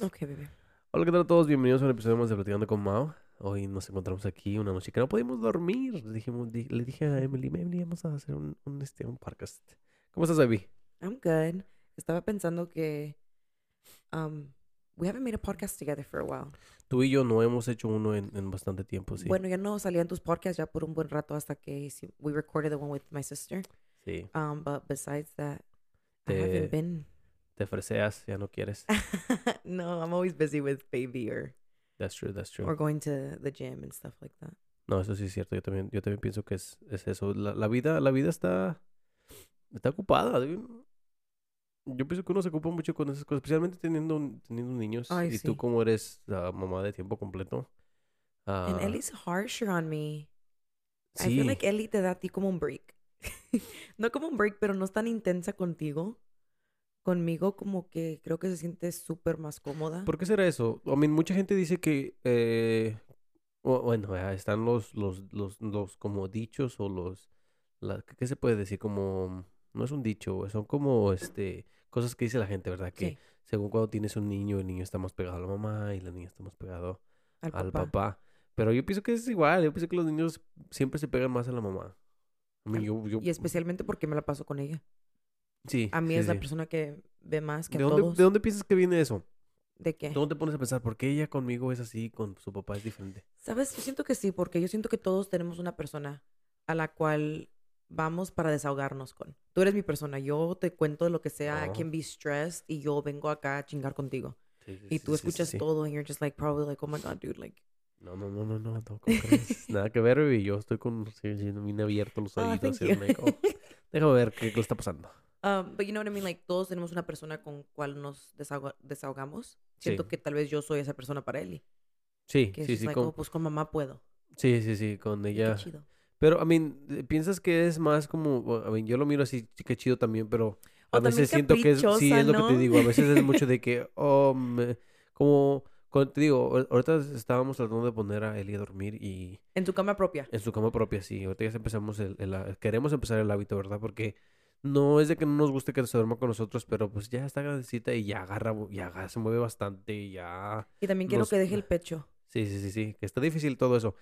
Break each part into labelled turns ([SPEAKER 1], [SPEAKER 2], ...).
[SPEAKER 1] Ok, bebé.
[SPEAKER 2] Hola, ¿qué tal a todos? Bienvenidos a un episodio más de Platicando con Mao. Hoy nos encontramos aquí una noche que no pudimos dormir. Dijimos, di- le dije a Emily, Emily, vamos a hacer un, un, este, un podcast. ¿Cómo estás, baby?
[SPEAKER 1] I'm good. Estaba pensando que um, we haven't made a podcast together for a while.
[SPEAKER 2] Tú y yo no hemos hecho uno en, en bastante tiempo, sí.
[SPEAKER 1] Bueno, ya no salían tus podcasts ya por un buen rato hasta que we recorded the one with my sister.
[SPEAKER 2] Sí.
[SPEAKER 1] Um, but besides that, I
[SPEAKER 2] Te-
[SPEAKER 1] haven't been.
[SPEAKER 2] Te freseas, ya no quieres.
[SPEAKER 1] no, I'm always busy with baby or
[SPEAKER 2] That's true, that's true.
[SPEAKER 1] or going to the gym and stuff like that.
[SPEAKER 2] No, eso sí es cierto. Yo también, yo también pienso que es, es eso. La, la vida, la vida está, está ocupada. Yo pienso que uno se ocupa mucho con esas cosas, especialmente teniendo, un- teniendo niños.
[SPEAKER 1] Ay,
[SPEAKER 2] y
[SPEAKER 1] sí.
[SPEAKER 2] tú como eres la mamá de tiempo completo.
[SPEAKER 1] And
[SPEAKER 2] ah,
[SPEAKER 1] Ellie's harsher on me. I
[SPEAKER 2] sí.
[SPEAKER 1] feel like Ellie te da a ti como un break. no como un break, pero no es tan intensa contigo. Conmigo como que creo que se siente súper más cómoda.
[SPEAKER 2] ¿Por qué será eso? I mean, mucha gente dice que, eh, bueno, eh, están los, los, los, los como dichos o los, la, ¿qué se puede decir? Como, no es un dicho, son como, este, cosas que dice la gente, ¿verdad? Que
[SPEAKER 1] Sí.
[SPEAKER 2] según cuando tienes un niño, el niño está más pegado a la mamá y la niña está más pegado
[SPEAKER 1] al
[SPEAKER 2] al
[SPEAKER 1] papá.
[SPEAKER 2] papá. Pero yo pienso que es igual, yo pienso que los niños siempre se pegan más a la mamá. Yo, yo-
[SPEAKER 1] Y especialmente porque me la paso con ella.
[SPEAKER 2] Sí,
[SPEAKER 1] A mí
[SPEAKER 2] sí,
[SPEAKER 1] es la
[SPEAKER 2] sí.
[SPEAKER 1] persona que ve más que
[SPEAKER 2] ¿De dónde,
[SPEAKER 1] todos.
[SPEAKER 2] ¿De dónde piensas que viene eso?
[SPEAKER 1] ¿De qué?
[SPEAKER 2] ¿Dónde te pones a pensar? ¿Por qué ella conmigo es así, con su papá es diferente?
[SPEAKER 1] ¿Sabes? Yo siento que sí, porque yo siento que todos tenemos una persona a la cual vamos para desahogarnos con. Tú eres mi persona, yo te cuento lo que sea, I
[SPEAKER 2] Oh.
[SPEAKER 1] can be stressed y yo vengo acá a chingar contigo.
[SPEAKER 2] Sí, sí,
[SPEAKER 1] Y tú
[SPEAKER 2] sí,
[SPEAKER 1] escuchas todo and you're just like probably like, oh my god, dude, like
[SPEAKER 2] No, no, no, no, no, no, ¿cómo crees? Nada que ver, baby. Yo estoy con, bien abierto los
[SPEAKER 1] Ah,
[SPEAKER 2] oídos. I'm like, oh, déjame ver qué, qué está pasando.
[SPEAKER 1] Um, but you know what I mean? Like, todos tenemos una persona con cual nos desahoga- desahogamos. Siento
[SPEAKER 2] Sí.
[SPEAKER 1] que tal vez yo soy esa persona para él.
[SPEAKER 2] Sí,
[SPEAKER 1] Que
[SPEAKER 2] sí, sí,
[SPEAKER 1] like,
[SPEAKER 2] con,
[SPEAKER 1] oh, pues con mamá puedo.
[SPEAKER 2] sí, sí, sí, con
[SPEAKER 1] Y qué
[SPEAKER 2] ella.
[SPEAKER 1] chido.
[SPEAKER 2] Pero, I mean, eh, ¿piensas que es más como, I mean, yo lo miro así, sí, qué chido también, pero a
[SPEAKER 1] O
[SPEAKER 2] veces siento que es, sí, es lo que te
[SPEAKER 1] ¿no?
[SPEAKER 2] digo, a veces es mucho de que, oh, me- como, como te digo, ahor- ahorita estábamos tratando de poner a Eli a dormir y
[SPEAKER 1] En tu cama propia.
[SPEAKER 2] en su cama propia, sí, ahorita ya empezamos el, el ha- queremos empezar el hábito, ¿verdad? Porque no es de que no nos guste que se duerma con nosotros, pero pues ya está grandecita y ya agarra, ya se mueve bastante y ya...
[SPEAKER 1] Y también quiero
[SPEAKER 2] nos-
[SPEAKER 1] que deje el pecho.
[SPEAKER 2] Sí, sí, sí, sí, que está difícil todo eso.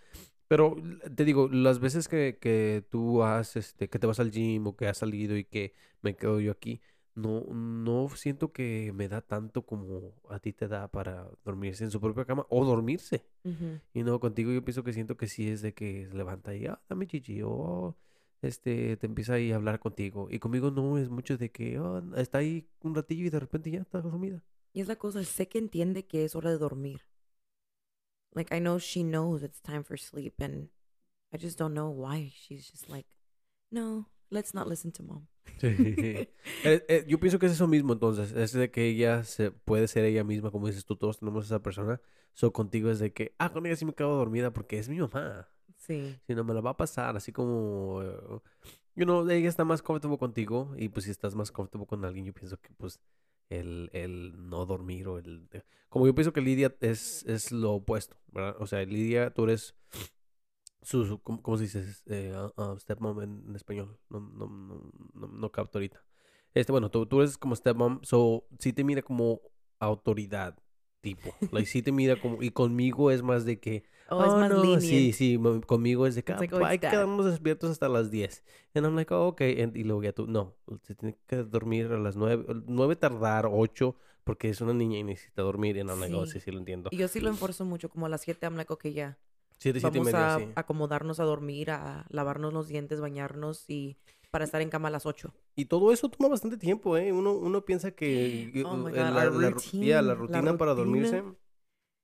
[SPEAKER 2] Pero te digo, las veces que, que tú has, este, que te vas al gym o que has salido y que me quedo yo aquí, no, no siento que me da tanto como a ti te da para dormirse en su propia cama o dormirse.
[SPEAKER 1] Ujú.
[SPEAKER 2] Y no, contigo yo pienso que siento que sí es de que se levanta y, ah, dame chichi, o este, te empieza ahí a hablar contigo. Y conmigo no es mucho de que, "Ah, está ahí un ratillo y de repente ya está dormida.
[SPEAKER 1] Y es la cosa, sé que entiende que es hora de dormir. Like, I know she knows it's time for sleep, and I just don't know why she's just like, no, let's not listen to mom.
[SPEAKER 2] Sí. Eh, eh, yo pienso que es eso mismo entonces, es de que ella se puede ser ella misma, como dices tú, todos tenemos esa persona. So contigo es de que, ah, con ella sí me quedo dormida porque es mi mamá.
[SPEAKER 1] Sí.
[SPEAKER 2] Si no me la va a pasar, así como, eh, you know, ella está más comfortable contigo y pues si estás más comfortable con alguien, yo pienso que pues el, el no dormir o el... de- Como yo pienso que Lidia es, es lo opuesto, ¿verdad? O sea, Lidia, tú eres su, su- ¿cómo, cómo se dice? Eh, ah, stepmom en, en español. No, no, no, no, no capto ahorita. Este, bueno, tú, tú eres como stepmom, so sí te mira como autoridad, tipo. Like, sí te mira como... Y conmigo es más de que...
[SPEAKER 1] Oh, es
[SPEAKER 2] "Oh,
[SPEAKER 1] más
[SPEAKER 2] no",
[SPEAKER 1] lenient.
[SPEAKER 2] Sí, sí, conmigo es de que
[SPEAKER 1] It's
[SPEAKER 2] "Ah,
[SPEAKER 1] like, oh,
[SPEAKER 2] pa, hay
[SPEAKER 1] it's
[SPEAKER 2] que
[SPEAKER 1] dad.
[SPEAKER 2] quedarnos despiertos hasta las 10. And I'm like, oh, ok. And- y luego ya tú, no, se tiene que dormir a las 9, 9 tardar, 8, porque es una niña y necesita dormir. I'm like, oh,
[SPEAKER 1] Sí.
[SPEAKER 2] sí, sí, lo entiendo.
[SPEAKER 1] Y yo sí lo enforzo mucho, como a las 7, I'm like, ok, ya.
[SPEAKER 2] 7, 7 y
[SPEAKER 1] Vamos
[SPEAKER 2] media,
[SPEAKER 1] a
[SPEAKER 2] sí.
[SPEAKER 1] acomodarnos a dormir, a lavarnos los dientes, bañarnos y para estar en cama a las 8.
[SPEAKER 2] Y todo eso toma bastante tiempo, ¿eh? Uno, uno piensa que
[SPEAKER 1] Oh God,
[SPEAKER 2] la,
[SPEAKER 1] our
[SPEAKER 2] la ru-
[SPEAKER 1] routine,
[SPEAKER 2] yeah, la
[SPEAKER 1] la
[SPEAKER 2] rutina para
[SPEAKER 1] rutina.
[SPEAKER 2] dormirse.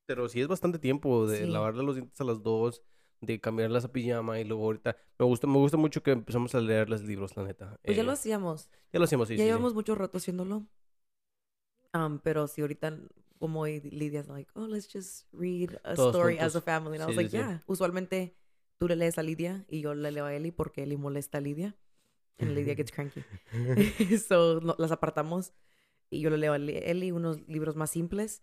[SPEAKER 2] Pero sí es bastante tiempo de
[SPEAKER 1] Sí.
[SPEAKER 2] lavarle los dientes a las 2, de cambiarlas a pijama y luego ahorita... Me gusta, me gusta mucho que empezamos a leer los libros, la neta.
[SPEAKER 1] Pues ya
[SPEAKER 2] Eh,
[SPEAKER 1] lo hacíamos.
[SPEAKER 2] ya lo hacemos, sí,
[SPEAKER 1] ya
[SPEAKER 2] sí, sí.
[SPEAKER 1] llevamos mucho rato haciéndolo. Um, pero si ahorita, como hoy Lidia's like, oh, let's just read a
[SPEAKER 2] Todos
[SPEAKER 1] story as a family. And I was
[SPEAKER 2] Sí,
[SPEAKER 1] like,
[SPEAKER 2] sí, sí.
[SPEAKER 1] yeah. Usualmente tú le lees a Lidia y yo le leo a Eli porque Eli molesta a Lidia. And Lidia gets cranky. so no- las apartamos y yo le leo a Li- Eli unos libros más simples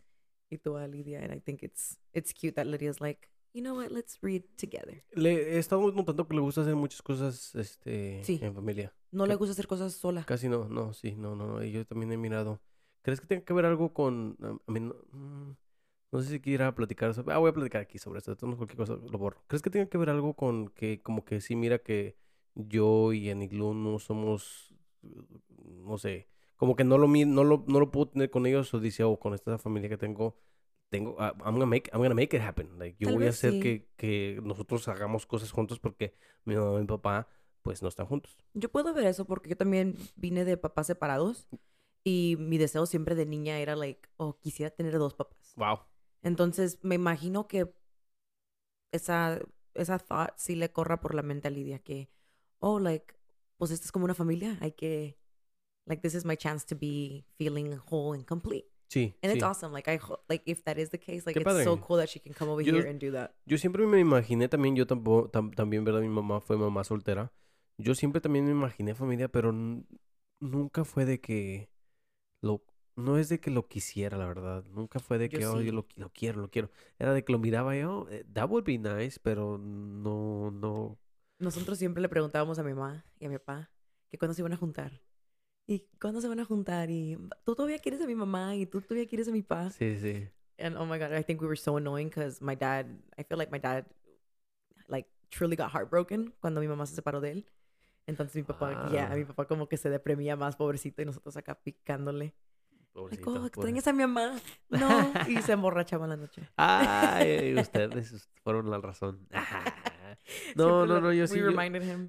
[SPEAKER 1] y tú a Lidia. And I think it's, it's cute that Lydia's like, you know what, let's read together.
[SPEAKER 2] Le he estado notando que le gusta hacer muchas cosas este,
[SPEAKER 1] Sí.
[SPEAKER 2] en familia.
[SPEAKER 1] No le
[SPEAKER 2] ¿Qué?
[SPEAKER 1] gusta hacer cosas sola.
[SPEAKER 2] Casi no, no, sí, no, no, no. Y yo también he mirado. ¿Crees que tenga que ver algo con... I mean, mm, No sé si quiera platicar sobre... Ah, voy a platicar aquí sobre esto. Entonces, cualquier cosa lo borro. ¿Crees que tenga que ver algo con que, como que sí, mira que yo y Aniglu no somos, no sé, como que no lo, no lo, no lo puedo tener con ellos o dice, oh, con esta familia que tengo, tengo, ah, I'm gonna make, I'm gonna make it happen. Like, yo
[SPEAKER 1] Tal
[SPEAKER 2] voy a hacer
[SPEAKER 1] sí.
[SPEAKER 2] que, que nosotros hagamos cosas juntos porque mi mamá y mi papá, pues, no están juntos.
[SPEAKER 1] Yo puedo ver eso porque yo también vine de papás separados y mi deseo siempre de niña era like, oh, quisiera tener dos papás.
[SPEAKER 2] Wow.
[SPEAKER 1] Entonces me imagino que esa, esa thought sí le corra por la mente a Lidia que, oh, like, pues esta es como una familia, hay que, like, this is my chance to be feeling whole and complete.
[SPEAKER 2] Sí,
[SPEAKER 1] And
[SPEAKER 2] sí.
[SPEAKER 1] it's awesome. Like, I like, if that is the case, like,
[SPEAKER 2] Qué
[SPEAKER 1] it's so cool that she can come over
[SPEAKER 2] Yo-
[SPEAKER 1] here and do that.
[SPEAKER 2] Yo siempre me imaginé también, yo tampoco, tam- también, ¿verdad? Mi mamá fue mamá soltera. Yo siempre también me imaginé familia, pero nunca fue de que lo, no es de que lo quisiera, la verdad. Nunca fue de
[SPEAKER 1] Yo
[SPEAKER 2] que, oh, yo lo, lo quiero, lo quiero. Era de que lo miraba y, oh, eh, that would be nice, pero no, no.
[SPEAKER 1] Nosotros siempre le preguntábamos a mi mamá y a mi papá que cuándo se iban a juntar. ¿Y cuándo se van a juntar? Y tú todavía quieres a mi mamá y tú todavía quieres a mi papá.
[SPEAKER 2] Sí, sí.
[SPEAKER 1] And oh my God, I think we were so annoying because my dad, I feel like my dad, like, truly got heartbroken cuando mi mamá se separó de él. Entonces mi papá, ya,
[SPEAKER 2] Ah.
[SPEAKER 1] mi papá como que se deprimía más, pobrecito, y nosotros acá picándole. Like,
[SPEAKER 2] Pobrecito,
[SPEAKER 1] oh,
[SPEAKER 2] pobre.
[SPEAKER 1] a mi mamá. No. Y se emborrachaba en la noche.
[SPEAKER 2] Ay, ustedes fueron la razón. No, no, no, yo sí.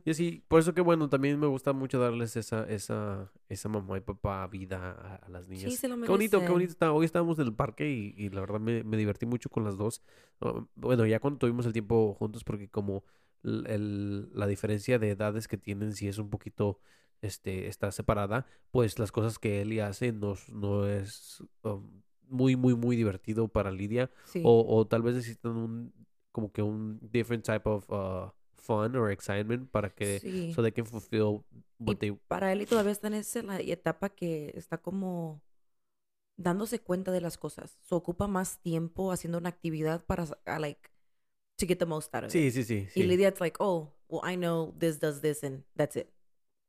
[SPEAKER 2] yo- sí, por eso que bueno, también me gusta mucho darles esa, esa, esa mamá y papá vida a, a las niñas.
[SPEAKER 1] Sí, se lo
[SPEAKER 2] Qué bonito, qué bonito está. Hoy estábamos en el parque y, y la verdad me, me divertí mucho con las dos. Oh, Bueno, ya cuando tuvimos el tiempo juntos, porque como el- la diferencia de edades que tienen, si es un poquito, este, está separada, pues las cosas que Eli hace no, no es um, muy, muy, muy divertido para Lidia.
[SPEAKER 1] Sí.
[SPEAKER 2] O, o tal vez necesitan un, como que un different type of uh, fun or excitement para que,
[SPEAKER 1] sí.
[SPEAKER 2] so they can fulfill what
[SPEAKER 1] Y
[SPEAKER 2] they
[SPEAKER 1] para él y todavía está en esa la etapa que está como dándose cuenta de las cosas. Se ocupa más tiempo haciendo una actividad para, a, like, to get the most out of
[SPEAKER 2] Sí,
[SPEAKER 1] it.
[SPEAKER 2] sí, sí.
[SPEAKER 1] Y
[SPEAKER 2] sí.
[SPEAKER 1] Lydia, it's like, oh, well, I know this does this and that's it.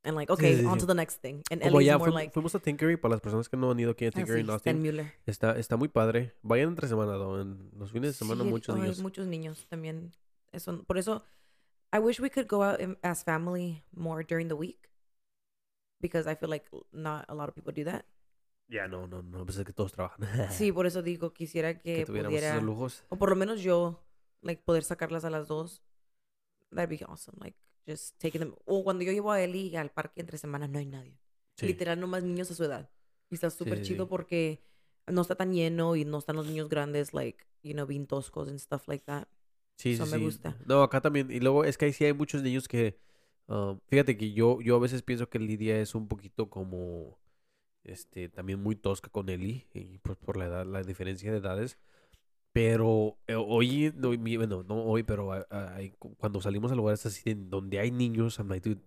[SPEAKER 1] And like,
[SPEAKER 2] Sí,
[SPEAKER 1] okay,
[SPEAKER 2] sí,
[SPEAKER 1] on
[SPEAKER 2] sí.
[SPEAKER 1] to the next thing. And
[SPEAKER 2] Como ya
[SPEAKER 1] more like,
[SPEAKER 2] fuimos a Tinkery, para las personas que no han ido aquí a
[SPEAKER 1] ah,
[SPEAKER 2] Tinkery
[SPEAKER 1] sí,
[SPEAKER 2] en Austin,
[SPEAKER 1] Mueller.
[SPEAKER 2] está, está muy padre. Vayan entre semana, ¿no? en los fines de semana
[SPEAKER 1] Sí,
[SPEAKER 2] muchos
[SPEAKER 1] ay,
[SPEAKER 2] niños.
[SPEAKER 1] muchos niños también. Eso, por eso, I wish we could go out as family more during the week. Because I feel like not a lot of people do that.
[SPEAKER 2] Ya, no, no, no, pues es que todos trabajan.
[SPEAKER 1] Sí, por eso digo, quisiera
[SPEAKER 2] que
[SPEAKER 1] que,
[SPEAKER 2] tuviéramos
[SPEAKER 1] pudiera,
[SPEAKER 2] esos lujos.
[SPEAKER 1] o por lo menos yo, like, poder sacarlas a las dos. That'd be awesome. Like, just taking them. O cuando yo llevo a Eli al parque entre semanas, no hay nadie.
[SPEAKER 2] Sí.
[SPEAKER 1] Literal, nomás niños a su edad. Y está súper
[SPEAKER 2] sí,
[SPEAKER 1] chido
[SPEAKER 2] sí.
[SPEAKER 1] porque no está tan lleno y no están los niños grandes, like, you know, being toscos and stuff like that.
[SPEAKER 2] Sí,
[SPEAKER 1] Eso
[SPEAKER 2] sí,
[SPEAKER 1] me gusta.
[SPEAKER 2] No, acá también. Y luego es que ahí sí hay muchos niños que. um, fíjate que yo, yo a veces pienso que Lidia es un poquito como. Este, también muy tosca con Eli. Y pues por la edad, la diferencia de edades. Pero eh, hoy, bueno, no hoy, pero cuando salimos a lugares así donde hay niños, I'm like, dude,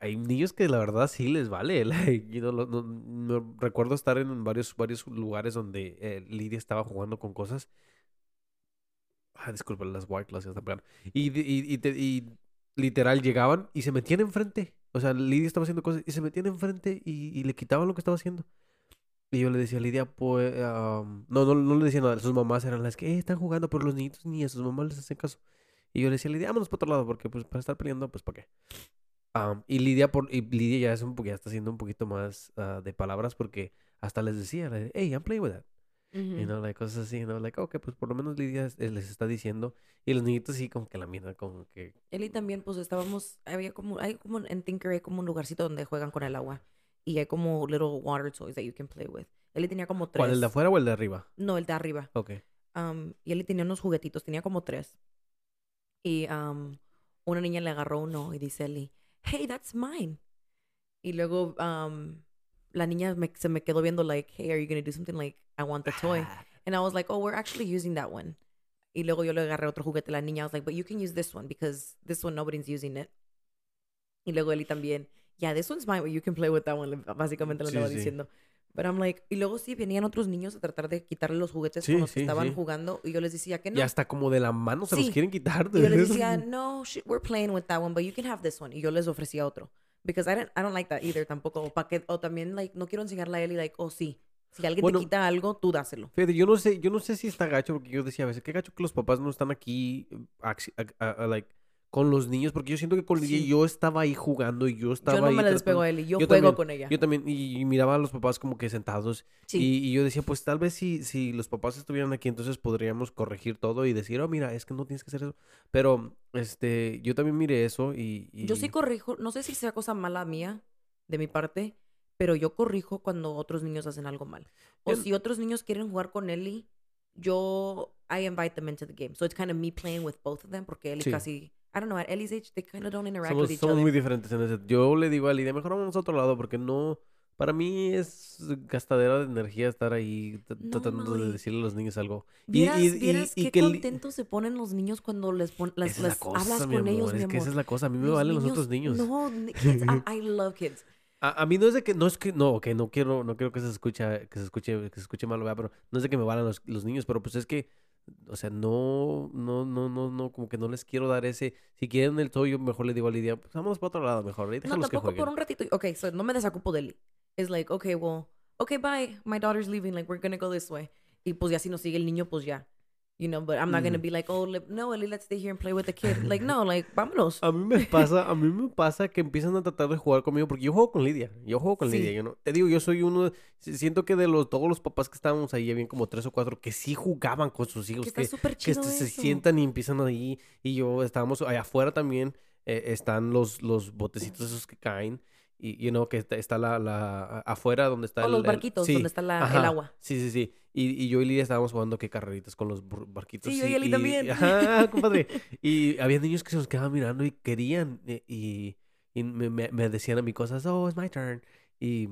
[SPEAKER 2] hay niños que la verdad sí les vale. like, you know, no- no- recuerdo estar en varios, varios lugares donde eh, Lidia estaba jugando con cosas. Ah, disculpa, las white class están. Y, y, y, te- y literal llegaban y se metían enfrente. O sea, Lidia estaba haciendo cosas y se metían enfrente y le quitaban lo que estaba haciendo. Y yo le decía a Lidia, pues, no, no, no le decía nada. Sus mamás eran las que "Eh, están jugando, pero los niñitos ni a sus mamás les hacen caso. Y yo le decía a Lidia, vámonos para otro lado, porque pues para estar peleando, pues para qué. Am, y Lidia, por, y Lidia ya es un ya está haciendo un poquito más ah, de palabras porque hasta les decía, hey, I'm playing with that. Y no, like, cosas así, ¿no? Like, ok, pues por lo menos Lidia eh, les está diciendo. Y los niñitos sí, como que la mierda, como que.
[SPEAKER 1] Eli también, pues estábamos, había como, hay como en Tinker hay como un lugarcito donde juegan con el agua. Y hay como little water toys that you can play with. Eli tenía como tres.
[SPEAKER 2] ¿Cuál, el de afuera o el de arriba?
[SPEAKER 1] No, el de arriba.
[SPEAKER 2] Ok.
[SPEAKER 1] Um, y Eli tenía unos juguetitos, tenía como tres. Y um, una niña le agarró uno y dice Eli, hey, that's mine. Y luego um, la niña me- se me quedó viendo like, hey, are you going to do something like, I want the toy?
[SPEAKER 2] Ah,
[SPEAKER 1] And I was like, oh, we're actually using that one. Y luego yo le agarré otro juguete a la niña. I was like, but you can use this one because this one nobody's using it. Y luego Eli también, yeah, this one's mine, but you can play with that one. Básicamente lo
[SPEAKER 2] Sí,
[SPEAKER 1] andaba
[SPEAKER 2] sí.
[SPEAKER 1] diciendo. But I'm like, y luego sí, venían otros niños a tratar de quitarle los juguetes
[SPEAKER 2] Sí,
[SPEAKER 1] con los que estaban jugando. Y yo les decía que no.
[SPEAKER 2] Y hasta como de la mano se los quieren quitar.
[SPEAKER 1] Y yo les decía, no, shit, we're playing with that one, but you can have this one. Y yo les ofrecía otro. Because I don't, I don't like that either tampoco. O, pa que, o también, like, no quiero enseñarle a Eli, like, oh, sí, Si alguien
[SPEAKER 2] Bueno.
[SPEAKER 1] te quita algo, tú dáselo.
[SPEAKER 2] Fíjate, yo no sé, yo no sé si está gacho, porque yo decía a veces, qué gacho que los papás no están aquí, acci- a- a- a- like, con los niños, porque yo siento que con Lidia
[SPEAKER 1] Sí.
[SPEAKER 2] yo estaba ahí jugando y yo estaba
[SPEAKER 1] Yo no
[SPEAKER 2] ahí
[SPEAKER 1] me la despego a él y yo,
[SPEAKER 2] yo
[SPEAKER 1] juego
[SPEAKER 2] también,
[SPEAKER 1] con ella.
[SPEAKER 2] Yo también, y, y miraba a los papás como que sentados,
[SPEAKER 1] sí.
[SPEAKER 2] y, y yo decía, pues tal vez si, si los papás estuvieran aquí, entonces podríamos corregir todo y decir, oh, mira, es que no tienes que hacer eso. Pero, este, yo también miré eso y...
[SPEAKER 1] Yo sí corrijo, no sé si sea cosa mala mía, de mi parte, pero yo corrijo cuando otros niños hacen algo mal. O si otros niños quieren jugar con Ellie, yo, I invite them into the game. So it's kind of me playing with both of them, porque Ellie
[SPEAKER 2] Sí.
[SPEAKER 1] casi, I don't know, at Ellie's age, they kind of don't interact
[SPEAKER 2] Somos,
[SPEAKER 1] with each
[SPEAKER 2] somos
[SPEAKER 1] other.
[SPEAKER 2] muy diferentes en ese. Yo le digo a Lidia, mejor vamos a otro lado porque no. Para mí es gastadera de energía estar ahí
[SPEAKER 1] No,
[SPEAKER 2] tratando de
[SPEAKER 1] Maui.
[SPEAKER 2] decirle a los niños algo. Y-
[SPEAKER 1] Vieras,
[SPEAKER 2] y- y-
[SPEAKER 1] vieras
[SPEAKER 2] y
[SPEAKER 1] qué
[SPEAKER 2] que li-
[SPEAKER 1] contentos se ponen los niños cuando les, pon, las, las
[SPEAKER 2] cosa,
[SPEAKER 1] hablas
[SPEAKER 2] mi
[SPEAKER 1] con
[SPEAKER 2] amor,
[SPEAKER 1] ellos, mi
[SPEAKER 2] Es
[SPEAKER 1] amor.
[SPEAKER 2] que esa es la cosa. A mí me
[SPEAKER 1] Los
[SPEAKER 2] valen los otros niños.
[SPEAKER 1] No, kids, I, I love kids.
[SPEAKER 2] A, a mí no es de que, no es que, no, que no quiero, no quiero que se escuche, que se escuche, que se escuche mal, ¿verdad? pero no es de que me valen los, los niños, pero pues es que, o sea, no, no, no, no, no, como que no les quiero dar ese, si quieren el todo, yo mejor le digo a Lidia, pues vámonos para otro lado mejor, y
[SPEAKER 1] No,
[SPEAKER 2] que
[SPEAKER 1] tampoco
[SPEAKER 2] jueguen.
[SPEAKER 1] por un ratito. Okay, so no me desocupo de Ellie. It's like, okay, well, okay, bye. My daughter's leaving. Like, we're gonna go this way. Y pues ya si nos sigue el niño, pues ya. You know, but I'm not gonna
[SPEAKER 2] Mm.
[SPEAKER 1] be like, oh, no, Ellie, let's stay here and play with the kid. Like, no, like, vámonos.
[SPEAKER 2] A mí me pasa, a mí me pasa que empiezan a tratar de jugar conmigo porque yo juego con Lidia, yo juego con
[SPEAKER 1] Sí.
[SPEAKER 2] Lidia, yo no, te digo, yo soy uno, siento que de los todos los papás que estábamos ahí, habían como tres o cuatro que sí jugaban con sus hijos,
[SPEAKER 1] Que está
[SPEAKER 2] que, que se sientan y empiezan ahí y yo estábamos allá afuera también eh, están los los botecitos esos que caen y you know que está, está la, la afuera donde está
[SPEAKER 1] O
[SPEAKER 2] el-
[SPEAKER 1] los
[SPEAKER 2] el-
[SPEAKER 1] barquitos
[SPEAKER 2] sí,
[SPEAKER 1] donde está la, el agua.
[SPEAKER 2] Sí, sí, sí. Y, y yo y Lidia estábamos jugando que carreritas con los barquitos.
[SPEAKER 1] Sí, yo y Eli también.
[SPEAKER 2] Ajá, compadre. Y había niños que se nos quedaban mirando y querían. eh, Y, y me, me- me decían a mí cosas, oh, it's my turn. Y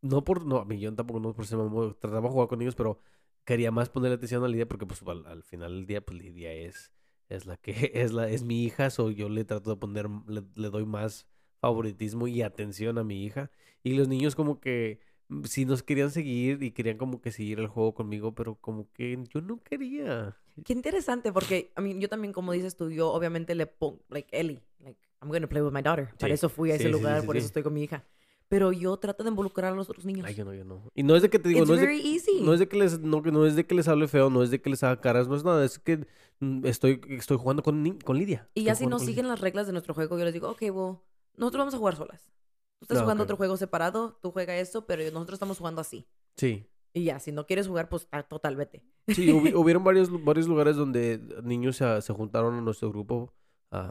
[SPEAKER 2] no por, no, a mí yo tampoco no por ser mamón, trataba de jugar con ellos, pero quería más ponerle atención a Lidia porque pues al, al final del día, pues Lidia es, es la que, es la, es mi hija, so yo le trato de poner, le, le doy más favoritismo y atención a mi hija. Y los niños como que mm, sí nos querían seguir y querían como que seguir el juego conmigo, pero como que yo no quería.
[SPEAKER 1] Qué interesante, porque, I mean, yo también, como dices tú, yo obviamente le pongo, like, Ellie, like, I'm gonna play with my daughter. Para
[SPEAKER 2] Sí,
[SPEAKER 1] eso fui a ese
[SPEAKER 2] sí,
[SPEAKER 1] lugar,
[SPEAKER 2] sí,
[SPEAKER 1] por eso estoy con mi hija. Pero yo trato de involucrar a los otros niños.
[SPEAKER 2] Ay, yo no, yo no. Y no es de que te digo,
[SPEAKER 1] It's
[SPEAKER 2] no es de,
[SPEAKER 1] easy.
[SPEAKER 2] no es de que les, no, no es de que les hable feo, no es de que les haga caras, no es nada, es que mm, estoy, estoy jugando con, con Lidia.
[SPEAKER 1] Y ya si no siguen las reglas de nuestro juego, yo les digo, ok, well, nosotros vamos a jugar solas. Tú estás
[SPEAKER 2] Ah,
[SPEAKER 1] jugando otro juego separado, tú juega eso, pero nosotros estamos jugando así.
[SPEAKER 2] Sí.
[SPEAKER 1] Y ya, si no quieres jugar, pues ah, total, vete.
[SPEAKER 2] Sí, hubi- hubieron varios, varios lugares donde niños se, se juntaron a nuestro grupo,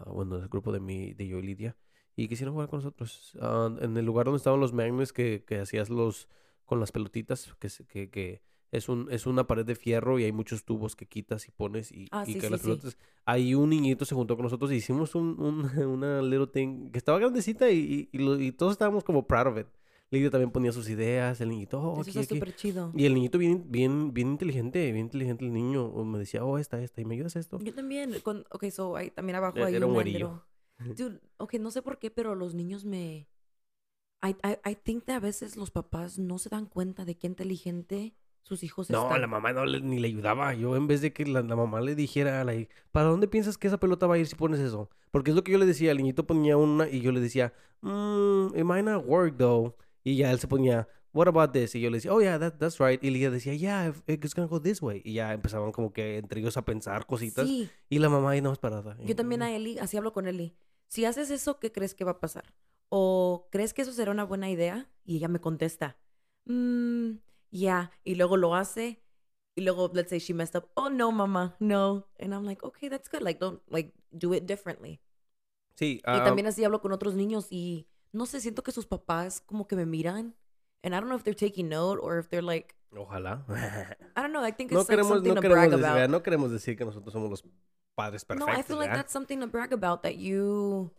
[SPEAKER 2] bueno, el grupo de mi, de yo y Lidia, y quisieron jugar con nosotros. Ah, en el lugar donde estaban los magnets que, que hacías los, con las pelotitas, que, que, que es, un, es una pared de fierro y hay muchos tubos que quitas y pones y,
[SPEAKER 1] Ah,
[SPEAKER 2] y
[SPEAKER 1] sí,
[SPEAKER 2] que
[SPEAKER 1] sí,
[SPEAKER 2] las
[SPEAKER 1] sí.
[SPEAKER 2] pelotas. Ahí un niñito se juntó con nosotros y hicimos un, un- una little thing que estaba grandecita y, y, lo- y todos estábamos como proud of it. Lidia también ponía sus ideas, el niñito, oh,
[SPEAKER 1] Eso
[SPEAKER 2] aquí,
[SPEAKER 1] está
[SPEAKER 2] aquí".
[SPEAKER 1] súper chido.
[SPEAKER 2] Y el niñito bien, bien, bien inteligente, bien inteligente el niño. Me decía, oh, esta, esta, y me ayudas a esto.
[SPEAKER 1] Yo también, con, ok, so, hay, también abajo
[SPEAKER 2] Era-
[SPEAKER 1] hay
[SPEAKER 2] un güerillo.
[SPEAKER 1] Dude, ok, no sé por qué, pero los niños me... I, I, I think que a veces los papás no se dan cuenta de qué inteligente sus hijos
[SPEAKER 2] No,
[SPEAKER 1] están.
[SPEAKER 2] la mamá no le- ni le ayudaba. Yo en vez de que la, la mamá le dijera, like, ¿para dónde piensas que esa pelota va a ir si pones eso? Porque es lo que yo le decía. El niñito ponía una y yo le decía, mmm, it might not work though. Y ya él se ponía, what about this? Y yo le decía, oh yeah, that, that's right. Y ella decía, yeah, it's gonna go this way. Y ya empezaban como que entre ellos a pensar cositas.
[SPEAKER 1] Sí,
[SPEAKER 2] Y la mamá ahí no parada.
[SPEAKER 1] yo también a Eli, así hablo con Eli. Si haces eso, ¿qué crees que va a pasar? ¿O crees que eso será una buena idea? Y ella me contesta, mmm, yeah. Y luego lo hace. Y luego, let's say she messed up. Oh, no, mamá, no. And I'm like, okay, that's good. Like, don't, like, do it differently.
[SPEAKER 2] Sí,
[SPEAKER 1] Y
[SPEAKER 2] ah,
[SPEAKER 1] también así hablo con otros niños y no sé, siento que sus papás como que me miran. And I don't know if they're taking note or if they're like,
[SPEAKER 2] ojalá.
[SPEAKER 1] I don't know, I think
[SPEAKER 2] no
[SPEAKER 1] it's like
[SPEAKER 2] queremos,
[SPEAKER 1] something
[SPEAKER 2] no
[SPEAKER 1] to brag
[SPEAKER 2] decir,
[SPEAKER 1] about.
[SPEAKER 2] no queremos decir que nosotros somos los padres
[SPEAKER 1] No,
[SPEAKER 2] perfectos.
[SPEAKER 1] I feel like
[SPEAKER 2] ¿verdad?
[SPEAKER 1] that's something to brag about that you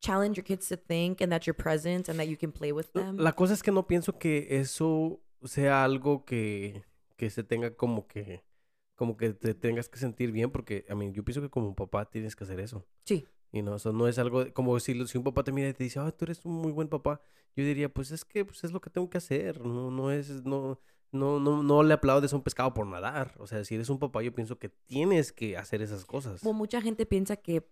[SPEAKER 1] challenge your kids to think and that you're present and that you can play with them.
[SPEAKER 2] La cosa es que no pienso que eso sea algo que, que se tenga como que como que te tengas que sentir bien porque a mí yo pienso que como papá tienes que hacer eso.
[SPEAKER 1] Sí.
[SPEAKER 2] Y no, eso no es algo de- como si, si un papá te mira y te dice, "Ah, tú eres un muy buen papá." Yo diría, "Pues es que pues es lo que tengo que hacer." No no es no no, no, no le aplaudes a un pescado por nadar. O sea, si eres un papá, yo pienso que tienes que hacer esas cosas.
[SPEAKER 1] Well, mucha gente piensa que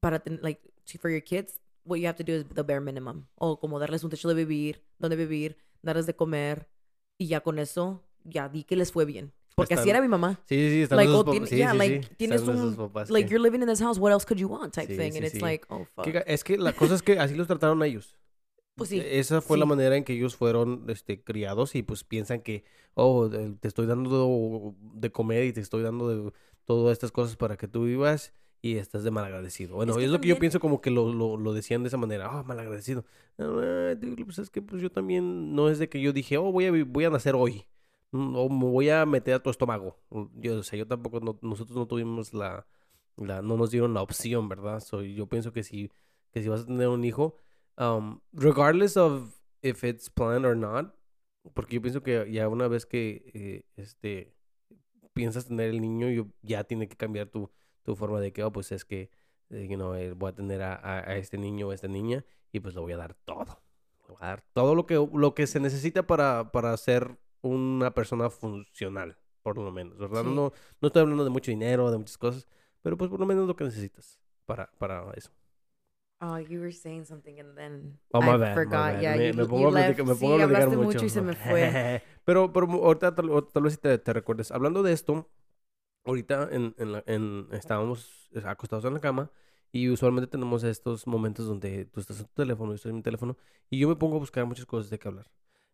[SPEAKER 1] para ten- like for your kids what you have to do is the bare minimum o como darles un techo de vivir, donde vivir, darles de comer, y ya con eso, ya di que les fue bien. Porque así
[SPEAKER 2] Están-
[SPEAKER 1] era mi mamá.
[SPEAKER 2] Sí, sí, están
[SPEAKER 1] Like, oh,
[SPEAKER 2] sí,
[SPEAKER 1] yeah,
[SPEAKER 2] sí,
[SPEAKER 1] like,
[SPEAKER 2] sí,
[SPEAKER 1] tienes un-
[SPEAKER 2] papás
[SPEAKER 1] Like, you're living in this house, what else could you want? Type thing. And it's like, oh, fuck.
[SPEAKER 2] es que la cosa es que así los trataron a ellos.
[SPEAKER 1] Pues sí.
[SPEAKER 2] Esa fue la
[SPEAKER 1] sí.
[SPEAKER 2] manera en que ellos fueron este, criados y pues piensan que, oh, te estoy dando de comer y te estoy dando de todas estas cosas para que tú vivas y estás de malagradecido. Bueno,
[SPEAKER 1] Es
[SPEAKER 2] lo que yo pienso como que lo, lo, lo decían de esa manera, oh, malagradecido. Ah, pues es que pues yo también, no es de que yo dije, oh, voy a, voy a nacer hoy. mm, O me voy a meter a tu estómago. Yo, o sea, yo tampoco, no- nosotros no tuvimos la, la, no nos dieron la opción, ¿verdad? So, yo pienso que si, que si vas a tener un hijo, um, regardless of if it's planned or not, porque yo pienso que ya una vez que eh, este piensas tener el niño, yo- ya tiene que cambiar tu, tu forma de que, oh, pues es que, eh, you know, eh, voy a tener a, a- a este niño o a esta niña y pues le voy a dar todo. Le voy a dar todo lo que, lo que se necesita para, para ser una persona funcional, por lo menos, ¿verdad?
[SPEAKER 1] Sí.
[SPEAKER 2] No, no estoy hablando de mucho dinero, de muchas cosas, pero pues por lo menos lo que necesitas para, para eso.
[SPEAKER 1] Oh, you were saying something and then
[SPEAKER 2] Oh,
[SPEAKER 1] I
[SPEAKER 2] bad,
[SPEAKER 1] forgot. Yeah,
[SPEAKER 2] me,
[SPEAKER 1] you,
[SPEAKER 2] me
[SPEAKER 1] you
[SPEAKER 2] pongo a
[SPEAKER 1] left.
[SPEAKER 2] me
[SPEAKER 1] sí,
[SPEAKER 2] pongo a platicar
[SPEAKER 1] hablaste
[SPEAKER 2] mucho.
[SPEAKER 1] y se me fue.
[SPEAKER 2] pero, pero ahorita tal, tal vez te, te recuerdes. Hablando de esto, ahorita en, en la- en- estábamos acostados en la cama y usualmente tenemos estos momentos donde tú estás en tu teléfono, yo estoy en mi teléfono y yo me pongo a buscar muchas cosas de qué hablar.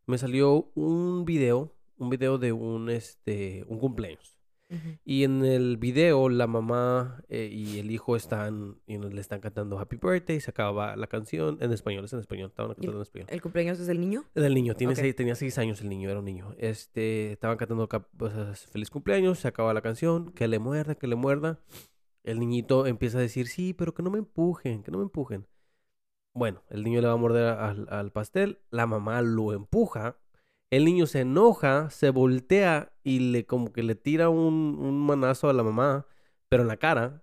[SPEAKER 2] Me salió un video, un video de un, este, un cumpleaños. Y en el video la mamá eh, y el hijo están, y le están cantando Happy Birthday, se acaba la canción en español, es en español, estaban cantando en español.
[SPEAKER 1] ¿El cumpleaños es del niño?
[SPEAKER 2] Del niño, tiene seis- tenía seis años el niño, era un niño. Este, estaban cantando feliz cumpleaños, se acaba la canción, que le muerda, que le muerda. El niñito empieza a decir, sí, pero que no me empujen, que no me empujen. Bueno, el niño le va a morder al, al pastel, la mamá lo empuja, el niño se enoja, se voltea y le como que le tira un, un manazo a la mamá, pero en la cara.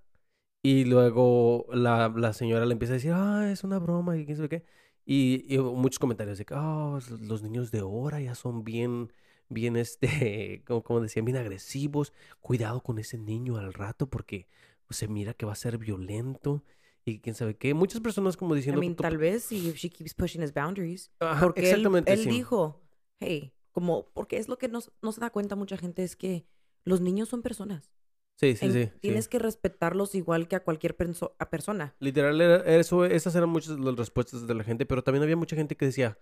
[SPEAKER 2] Y luego la, la señora le empieza a decir, ah, es una broma y quién sabe qué. Y, y muchos comentarios de que, oh, los niños de ahora ya son bien, bien, este, como, como decían, bien agresivos. Cuidado con ese niño al rato porque se mira que va a ser violento y quién sabe qué. Muchas personas como
[SPEAKER 1] I
[SPEAKER 2] diciendo...
[SPEAKER 1] mean,
[SPEAKER 2] to-
[SPEAKER 1] tal vez si she keeps pushing his boundaries.
[SPEAKER 2] Ajá,
[SPEAKER 1] Porque él,
[SPEAKER 2] exactamente,
[SPEAKER 1] él
[SPEAKER 2] sí.
[SPEAKER 1] dijo, hey, como, porque es lo que no, se da cuenta mucha gente, es que los niños son personas.
[SPEAKER 2] Sí, sí,
[SPEAKER 1] En-
[SPEAKER 2] sí. sí.
[SPEAKER 1] Tienes que respetarlos igual que a cualquier perso- a persona.
[SPEAKER 2] Literal, era- eso, esas eran muchas las respuestas de la gente, pero también había mucha gente que decía,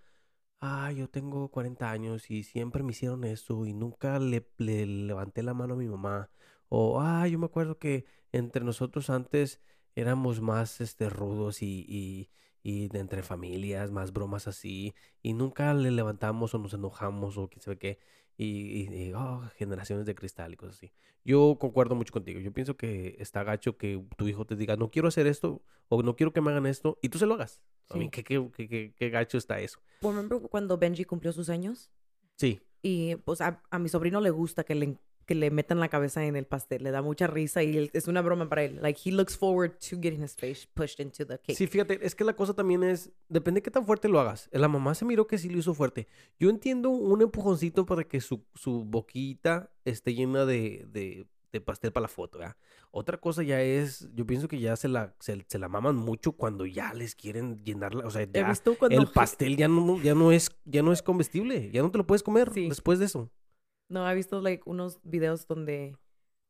[SPEAKER 2] ah, yo tengo 40 años y siempre me hicieron eso y nunca le, le levanté la mano a mi mamá. O, ah, yo me acuerdo que entre nosotros antes éramos más este, rudos y, y, y de entre familias, más bromas así, y nunca le levantamos o nos enojamos o quién sabe qué. Y, y- y, oh, generaciones de cristal y cosas así. Yo concuerdo mucho contigo. Yo pienso que está gacho que tu hijo te diga, no quiero hacer esto o no quiero que me hagan esto y tú se lo hagas. A mí,
[SPEAKER 1] Sí.
[SPEAKER 2] ¿qué, qué, qué, qué- gacho está eso?
[SPEAKER 1] Remember cuando Benji cumplió sus años?
[SPEAKER 2] Sí,
[SPEAKER 1] Y pues a, a mi sobrino le gusta que le, que le metan la cabeza en el pastel. Le da mucha risa y él- es una broma para él. Like, he looks forward to getting his face pushed into the cake.
[SPEAKER 2] sí, fíjate, es que la cosa también es, depende de qué tan fuerte lo hagas. La mamá se miró que sí lo hizo fuerte. Yo entiendo un empujoncito para que su, su boquita esté llena de, de, de pastel para la foto, ¿verdad? Otra cosa ya es, yo pienso que ya se la, se, se la maman mucho cuando ya les quieren llenarla, o sea, ya el pastel ya no, ya no es, ya no es comestible, ya no te lo puedes comer
[SPEAKER 1] Sí.
[SPEAKER 2] después de eso.
[SPEAKER 1] No, he visto like unos videos donde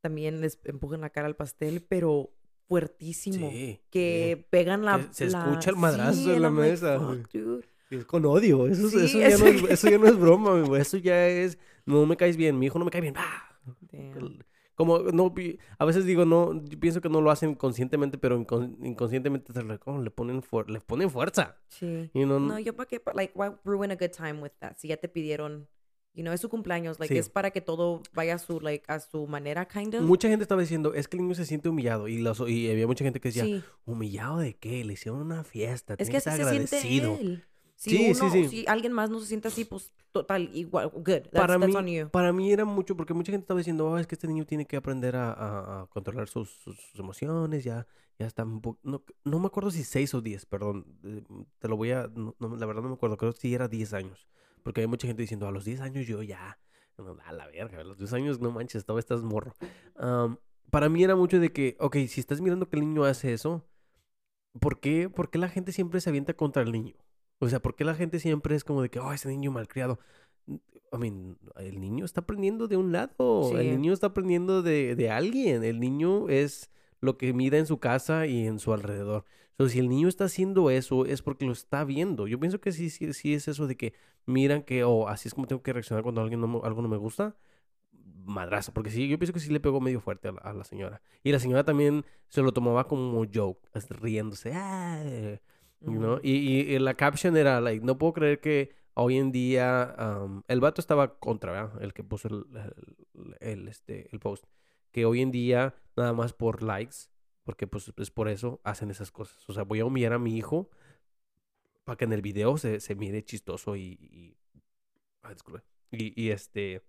[SPEAKER 1] también les empujan la cara al pastel, pero fuertísimo.
[SPEAKER 2] Sí,
[SPEAKER 1] que pegan la...
[SPEAKER 2] Que se
[SPEAKER 1] la-
[SPEAKER 2] escucha el madrazo
[SPEAKER 1] Sí,
[SPEAKER 2] en la
[SPEAKER 1] like,
[SPEAKER 2] mesa.
[SPEAKER 1] "Fuck, dude".
[SPEAKER 2] sí. Es con odio, eso, eso, ya no es, eso ya no es broma, mi güey, eso ya es, no me caes bien, mi hijo no me cae bien, ¡ah!
[SPEAKER 1] Damn.
[SPEAKER 2] Como, no, a veces digo, no, yo pienso que no lo hacen conscientemente, pero incon- inconscientemente se le, como le, ponen le ponen fuerza.
[SPEAKER 1] Sí.
[SPEAKER 2] Y no,
[SPEAKER 1] No, yo para qué, like, why ruin a good time with that? Si ya te pidieron, you know, es su cumpleaños, like,
[SPEAKER 2] Sí.
[SPEAKER 1] es para que todo vaya a su, like, a su manera, kind of.
[SPEAKER 2] Mucha gente estaba diciendo, es que el niño se siente humillado. Y, los- y había mucha gente que decía,
[SPEAKER 1] sí,
[SPEAKER 2] ¿humillado de qué? Le hicieron una fiesta,
[SPEAKER 1] es que así
[SPEAKER 2] estar
[SPEAKER 1] se siente
[SPEAKER 2] agradecido.
[SPEAKER 1] él. Si
[SPEAKER 2] Sí, sí,
[SPEAKER 1] uno,
[SPEAKER 2] sí.
[SPEAKER 1] si alguien más no se siente así, pues, total, igual, good. That's,
[SPEAKER 2] para
[SPEAKER 1] that's
[SPEAKER 2] mí,
[SPEAKER 1] on you.
[SPEAKER 2] para mí era mucho, porque mucha gente estaba diciendo, "Oh, es que este niño tiene que aprender a, a- a controlar sus, sus- sus emociones, ya, ya está un poco, no, no me acuerdo si 6 o 10, perdón, eh, te lo voy a, no, la verdad no me acuerdo, creo que sí era 10 años, porque hay mucha gente diciendo, a los 10 años yo ya, no, a la verga, a los 10 años no manches, todavía estás morro. Am, para mí era mucho de que, ok, si estás mirando que el niño hace eso, ¿por qué, por qué la gente siempre se avienta contra el niño? O sea, ¿por qué la gente siempre es como de que, oh, ese niño malcriado? I mean, el niño está aprendiendo de un lado, el
[SPEAKER 1] Sí.
[SPEAKER 2] niño está aprendiendo de, de alguien, el niño es lo que mira en su casa y en su alrededor. Entonces, si el niño está haciendo eso, es porque lo está viendo. Yo pienso que sí, sí, sí es eso de que miran que, oh, así es como tengo que reaccionar cuando alguien no algo no me gusta. Madrazo, porque sí, yo pienso que sí le pegó medio fuerte a la, a la señora. Y la señora también se lo tomaba como joke, riéndose. "Ah"?
[SPEAKER 1] Ujú.
[SPEAKER 2] y, y- y la caption era, like, no puedo creer que hoy en día, um, el vato estaba contra, ¿verdad? El que puso el, el- el, este, el post. Que hoy en día, nada más por likes, porque pues es por eso, hacen esas cosas. O sea, voy a humillar a mi hijo para que en el video se, se mire chistoso y... y, ah, disculpe. y, y este...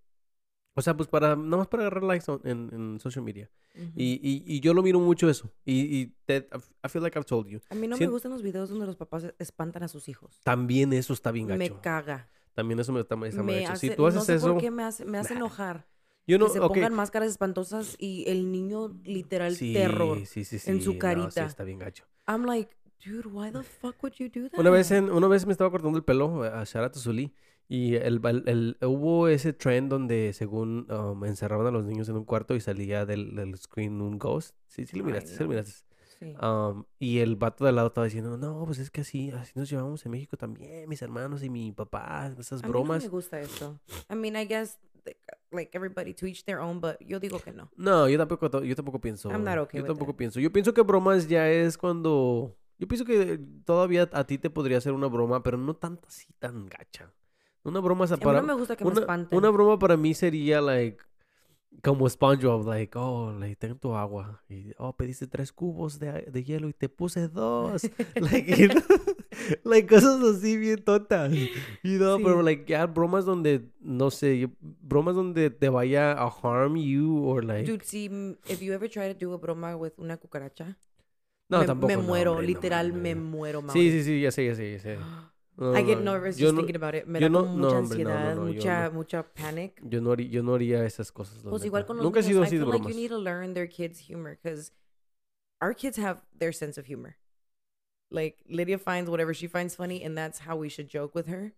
[SPEAKER 2] O sea, pues para, nada más para agarrar likes on- en, en social media.
[SPEAKER 1] Ujú.
[SPEAKER 2] Y, y, y yo lo miro mucho eso. Y, y te- I feel like I've told you.
[SPEAKER 1] A mí no
[SPEAKER 2] Sien-
[SPEAKER 1] me gustan los videos donde los papás espantan a sus hijos.
[SPEAKER 2] También eso está bien gacho.
[SPEAKER 1] Me caga.
[SPEAKER 2] También eso me está, mal hecho.
[SPEAKER 1] hace,
[SPEAKER 2] Si tú haces
[SPEAKER 1] no sé
[SPEAKER 2] eso,
[SPEAKER 1] por qué me hace, me hace
[SPEAKER 2] nah.
[SPEAKER 1] enojar.
[SPEAKER 2] Yo no,
[SPEAKER 1] que se
[SPEAKER 2] ok,
[SPEAKER 1] pongan máscaras espantosas y el niño literal
[SPEAKER 2] sí,
[SPEAKER 1] terror.
[SPEAKER 2] sí, sí,
[SPEAKER 1] en su
[SPEAKER 2] no, sí,
[SPEAKER 1] carita.
[SPEAKER 2] está bien gacho.
[SPEAKER 1] I'm like, dude, why the fuck would you do that?
[SPEAKER 2] Una vez, en, una vez me estaba cortando el pelo a Shara Zully y el, el- el- hubo ese trend donde según um, encerraban a los niños en un cuarto y salía del, del screen un ghost. Sí, sí lo
[SPEAKER 1] Ay,
[SPEAKER 2] miraste, sí lo
[SPEAKER 1] no.
[SPEAKER 2] miraste.
[SPEAKER 1] Sí.
[SPEAKER 2] Um, y el vato de al lado estaba diciendo, no, pues es que así, así nos llevamos en México también, mis hermanos y mi papá, esas
[SPEAKER 1] a mí
[SPEAKER 2] bromas.
[SPEAKER 1] no me gusta eso. I mean, I guess like, everybody to each their own, but yo digo que no.
[SPEAKER 2] No, yo tampoco, yo tampoco pienso.
[SPEAKER 1] I'm not okay
[SPEAKER 2] yo tampoco
[SPEAKER 1] it.
[SPEAKER 2] pienso. Yo pienso que bromas ya es cuando. Yo pienso que todavía a ti te podría hacer una broma, pero no tanto así tan gacha. Una broma
[SPEAKER 1] A mí
[SPEAKER 2] para
[SPEAKER 1] no me gusta que me
[SPEAKER 2] una,
[SPEAKER 1] espanten.
[SPEAKER 2] una broma para mí sería like como SpongeBob, like, oh, like, tengo tu agua. Y, oh, pediste tres cubos de, de hielo y te puse dos. like, you know, like, cosas así bien tontas. You know, pero
[SPEAKER 1] Sí.
[SPEAKER 2] like, ya bromas donde, no sé, bromas donde te vaya a harm you or like.
[SPEAKER 1] Dude, si if you ever try to do a broma with una cucaracha,
[SPEAKER 2] no,
[SPEAKER 1] me,
[SPEAKER 2] tampoco.
[SPEAKER 1] me
[SPEAKER 2] no,
[SPEAKER 1] muero,
[SPEAKER 2] hombre, no
[SPEAKER 1] literal me
[SPEAKER 2] mames.
[SPEAKER 1] muero, Mauri.
[SPEAKER 2] Sí, sí, sí, ya sé, ya sé, ya sé. No,
[SPEAKER 1] I get nervous
[SPEAKER 2] yo
[SPEAKER 1] just
[SPEAKER 2] no-
[SPEAKER 1] thinking about it. Me da
[SPEAKER 2] no-
[SPEAKER 1] como mucha
[SPEAKER 2] hombre,
[SPEAKER 1] ansiedad, mucha, mucha panic.
[SPEAKER 2] Yo no, haría, yo no haría esas cosas.
[SPEAKER 1] Pues
[SPEAKER 2] neta.
[SPEAKER 1] igual con los
[SPEAKER 2] Nunca he
[SPEAKER 1] niños,
[SPEAKER 2] sido
[SPEAKER 1] I
[SPEAKER 2] así de
[SPEAKER 1] feel like
[SPEAKER 2] bromas.
[SPEAKER 1] you need to learn their kids' humor because our kids have their sense of humor. Like Lydia finds whatever she finds funny, and that's how we should joke with her.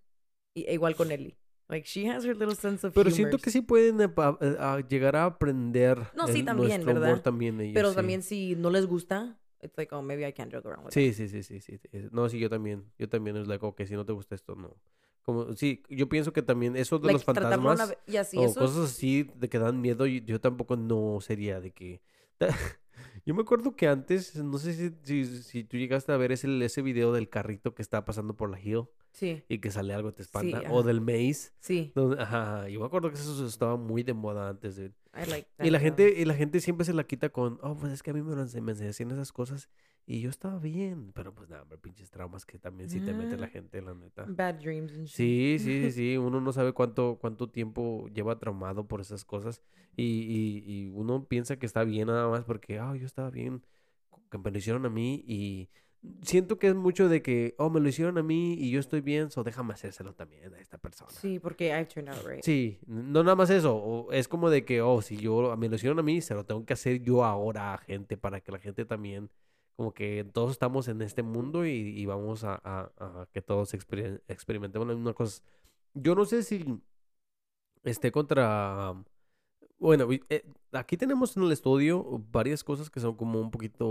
[SPEAKER 1] Y- igual con Ellie. Like she has her little sense of
[SPEAKER 2] Pero
[SPEAKER 1] humor.
[SPEAKER 2] siento que sí pueden pa- eh, a llegar a aprender
[SPEAKER 1] No, sí, también,
[SPEAKER 2] humor
[SPEAKER 1] ¿verdad?
[SPEAKER 2] también ellos,
[SPEAKER 1] Pero
[SPEAKER 2] sí.
[SPEAKER 1] también si no les gusta, it's like, oh, maybe I can't joke around with
[SPEAKER 2] Sí, sí, sí, sí, sí. eh, No, sí, yo también. Yo también es like, ok, si no te gusta esto, no. Como, sí, yo pienso que también eso de
[SPEAKER 1] Like,
[SPEAKER 2] los fantasmas
[SPEAKER 1] una sí,
[SPEAKER 2] o
[SPEAKER 1] eso es-
[SPEAKER 2] cosas así de que dan miedo, yo, yo tampoco no sería de que... Yo me acuerdo que antes, no sé si, si, si tú llegaste a ver ese, ese video del carrito que estaba pasando por la hill
[SPEAKER 1] Sí,
[SPEAKER 2] y que sale algo te espanta,
[SPEAKER 1] Sí,
[SPEAKER 2] o del maze.
[SPEAKER 1] sí.
[SPEAKER 2] donde- ajá, yo me acuerdo que eso estaba muy de moda antes de...
[SPEAKER 1] I like
[SPEAKER 2] Y la gente, y la gente siempre se la quita con, oh, pues es que a mí me, me enseñan esas cosas y yo estaba bien. Pero pues nada, hombre, pinches traumas que también sí te mete la gente, la neta.
[SPEAKER 1] Bad dreams and shit.
[SPEAKER 2] Sí, sí, sí, sí. Uno no sabe cuánto, cuánto tiempo lleva traumado por esas cosas. Y, y, y uno piensa que está bien nada más porque, ah, yo estaba bien, que me lo hicieron a mí. Y siento que es mucho de que, oh, me lo hicieron a mí y yo estoy bien, so déjame hacérselo también a esta persona.
[SPEAKER 1] Sí, porque I've turned out right.
[SPEAKER 2] Sí, no nada más eso. o es como de que, oh, si yo me lo hicieron a mí, se lo tengo que hacer yo ahora a gente para que la gente también, como que todos estamos en este mundo y, y vamos a, a- a que todos experim- experimentemos las mismas cosas. Yo no sé si esté contra... Bueno, eh, aquí tenemos en el estudio varias cosas que son como un poquito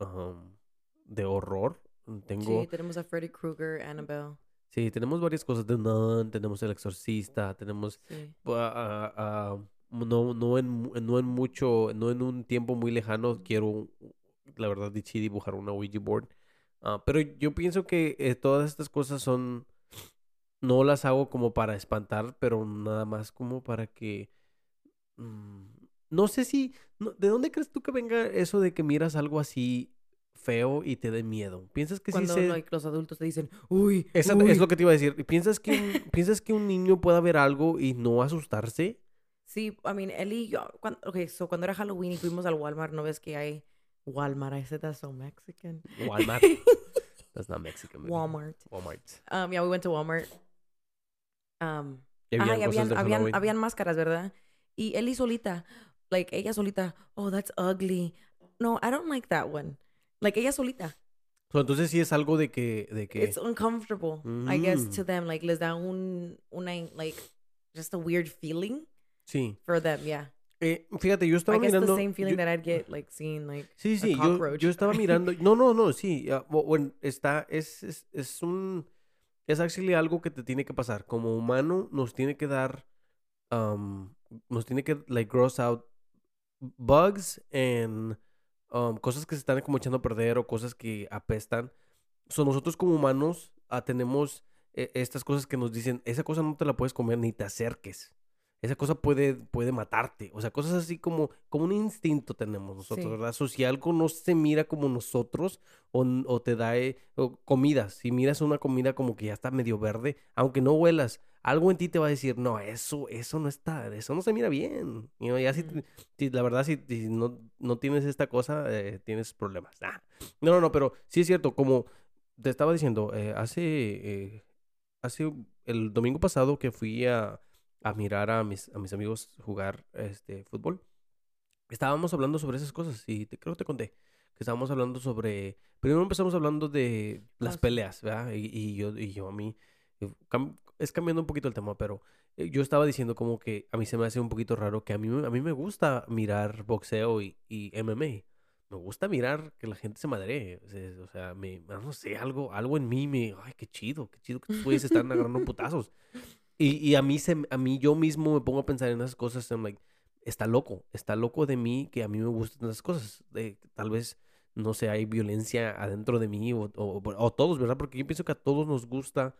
[SPEAKER 2] um, de horror. Tengo...
[SPEAKER 1] Sí, tenemos a Freddy Krueger, Annabelle.
[SPEAKER 2] Sí, tenemos varias cosas de Nun, tenemos El Exorcista, tenemos
[SPEAKER 1] Sí.
[SPEAKER 2] ah, ah, ah, no, no, en, no en mucho, no en un tiempo muy lejano quiero, la verdad, sí dibujar una Ouija board. Ah, pero yo pienso que eh, todas estas cosas son, no las hago como para espantar, pero nada más como para que, mm, no sé si, no- ¿de dónde crees tú que venga eso de que miras algo así feo y te dé miedo? ¿Piensas que
[SPEAKER 1] Cuando
[SPEAKER 2] sí se...
[SPEAKER 1] los adultos te dicen, uy,
[SPEAKER 2] Esa-
[SPEAKER 1] uy".
[SPEAKER 2] es lo que te iba a decir. ¿Piensas que, un, ¿Piensas que un niño pueda ver algo y no asustarse?
[SPEAKER 1] Sí, I mean, Ellie y yo, cuando, okay, so cuando era Halloween y fuimos al Walmart, ¿no ves que hay Walmart? I said that's so Mexican.
[SPEAKER 2] Walmart. That's not Mexican.
[SPEAKER 1] Walmart.
[SPEAKER 2] Walmart.
[SPEAKER 1] Um, yeah, we went to Walmart. Um,
[SPEAKER 2] habían
[SPEAKER 1] y
[SPEAKER 2] cosas
[SPEAKER 1] habían, habían, máscaras, ¿verdad? Y Ellie solita, like, ella solita, oh, that's ugly. No, I don't like that one. Like, ella solita.
[SPEAKER 2] So, entonces sí es algo de que... De que...
[SPEAKER 1] It's uncomfortable, I guess,
[SPEAKER 2] Mm.
[SPEAKER 1] to them. Like, les da un, una, like, just a weird feeling
[SPEAKER 2] Sí.
[SPEAKER 1] for them. Yeah.
[SPEAKER 2] Eh, fíjate, yo estaba
[SPEAKER 1] I guess
[SPEAKER 2] mirando.
[SPEAKER 1] the same feeling
[SPEAKER 2] yo-
[SPEAKER 1] that I'd get like seeing like
[SPEAKER 2] Sí,
[SPEAKER 1] a
[SPEAKER 2] sí, yo, yo estaba mirando. No, no, no, sí. bu- bueno, está, es, es, es un. Es actually algo que te tiene que pasar. Como humano, nos tiene que dar. um, nos tiene que, like, gross out bugs and um, cosas que se están como echando a perder o cosas que apestan. So, nosotros como humanos ah, tenemos eh, estas cosas que nos dicen, esa cosa no te la puedes comer ni te acerques. Esa cosa puede, puede matarte. O sea, cosas así como, como un instinto tenemos nosotros,
[SPEAKER 1] Sí.
[SPEAKER 2] ¿verdad? So, si algo no se mira como nosotros o, o te da eh, o comida, si miras una comida como que ya está medio verde, aunque no huelas, algo en ti te va a decir, no, eso, eso no está, eso no se mira bien. Know, ya si, si- la verdad, si, si no, no tienes esta cosa, eh, tienes problemas. Ah. No, no, no, pero sí es cierto, como te estaba diciendo, eh, hace, eh, hace el domingo pasado que fui a, a mirar a mis, a mis amigos jugar este fútbol, estábamos hablando sobre esas cosas y te, creo que te conté que estábamos hablando sobre, primero empezamos hablando de las
[SPEAKER 1] Ah,
[SPEAKER 2] peleas, ¿verdad? Y, y yo, y yo a mí, eh, es cambiando un poquito el tema, pero eh, yo estaba diciendo como que a mí se me hace un poquito raro que a mí, a mí me gusta mirar boxeo y, y MMA. Me gusta mirar que la gente se madre. O sea, me, no sé, algo, algo en mí me, ay, qué chido, qué chido que estos güeyes están agarrando putazos. Y, y a mí se, a mí yo mismo me pongo a pensar en esas cosas, I'm like, está loco, está loco de mí que a mí me gustan esas cosas. De, tal vez, no sé, hay violencia adentro de mí o, o, o todos, ¿verdad? Porque yo pienso que a todos nos gusta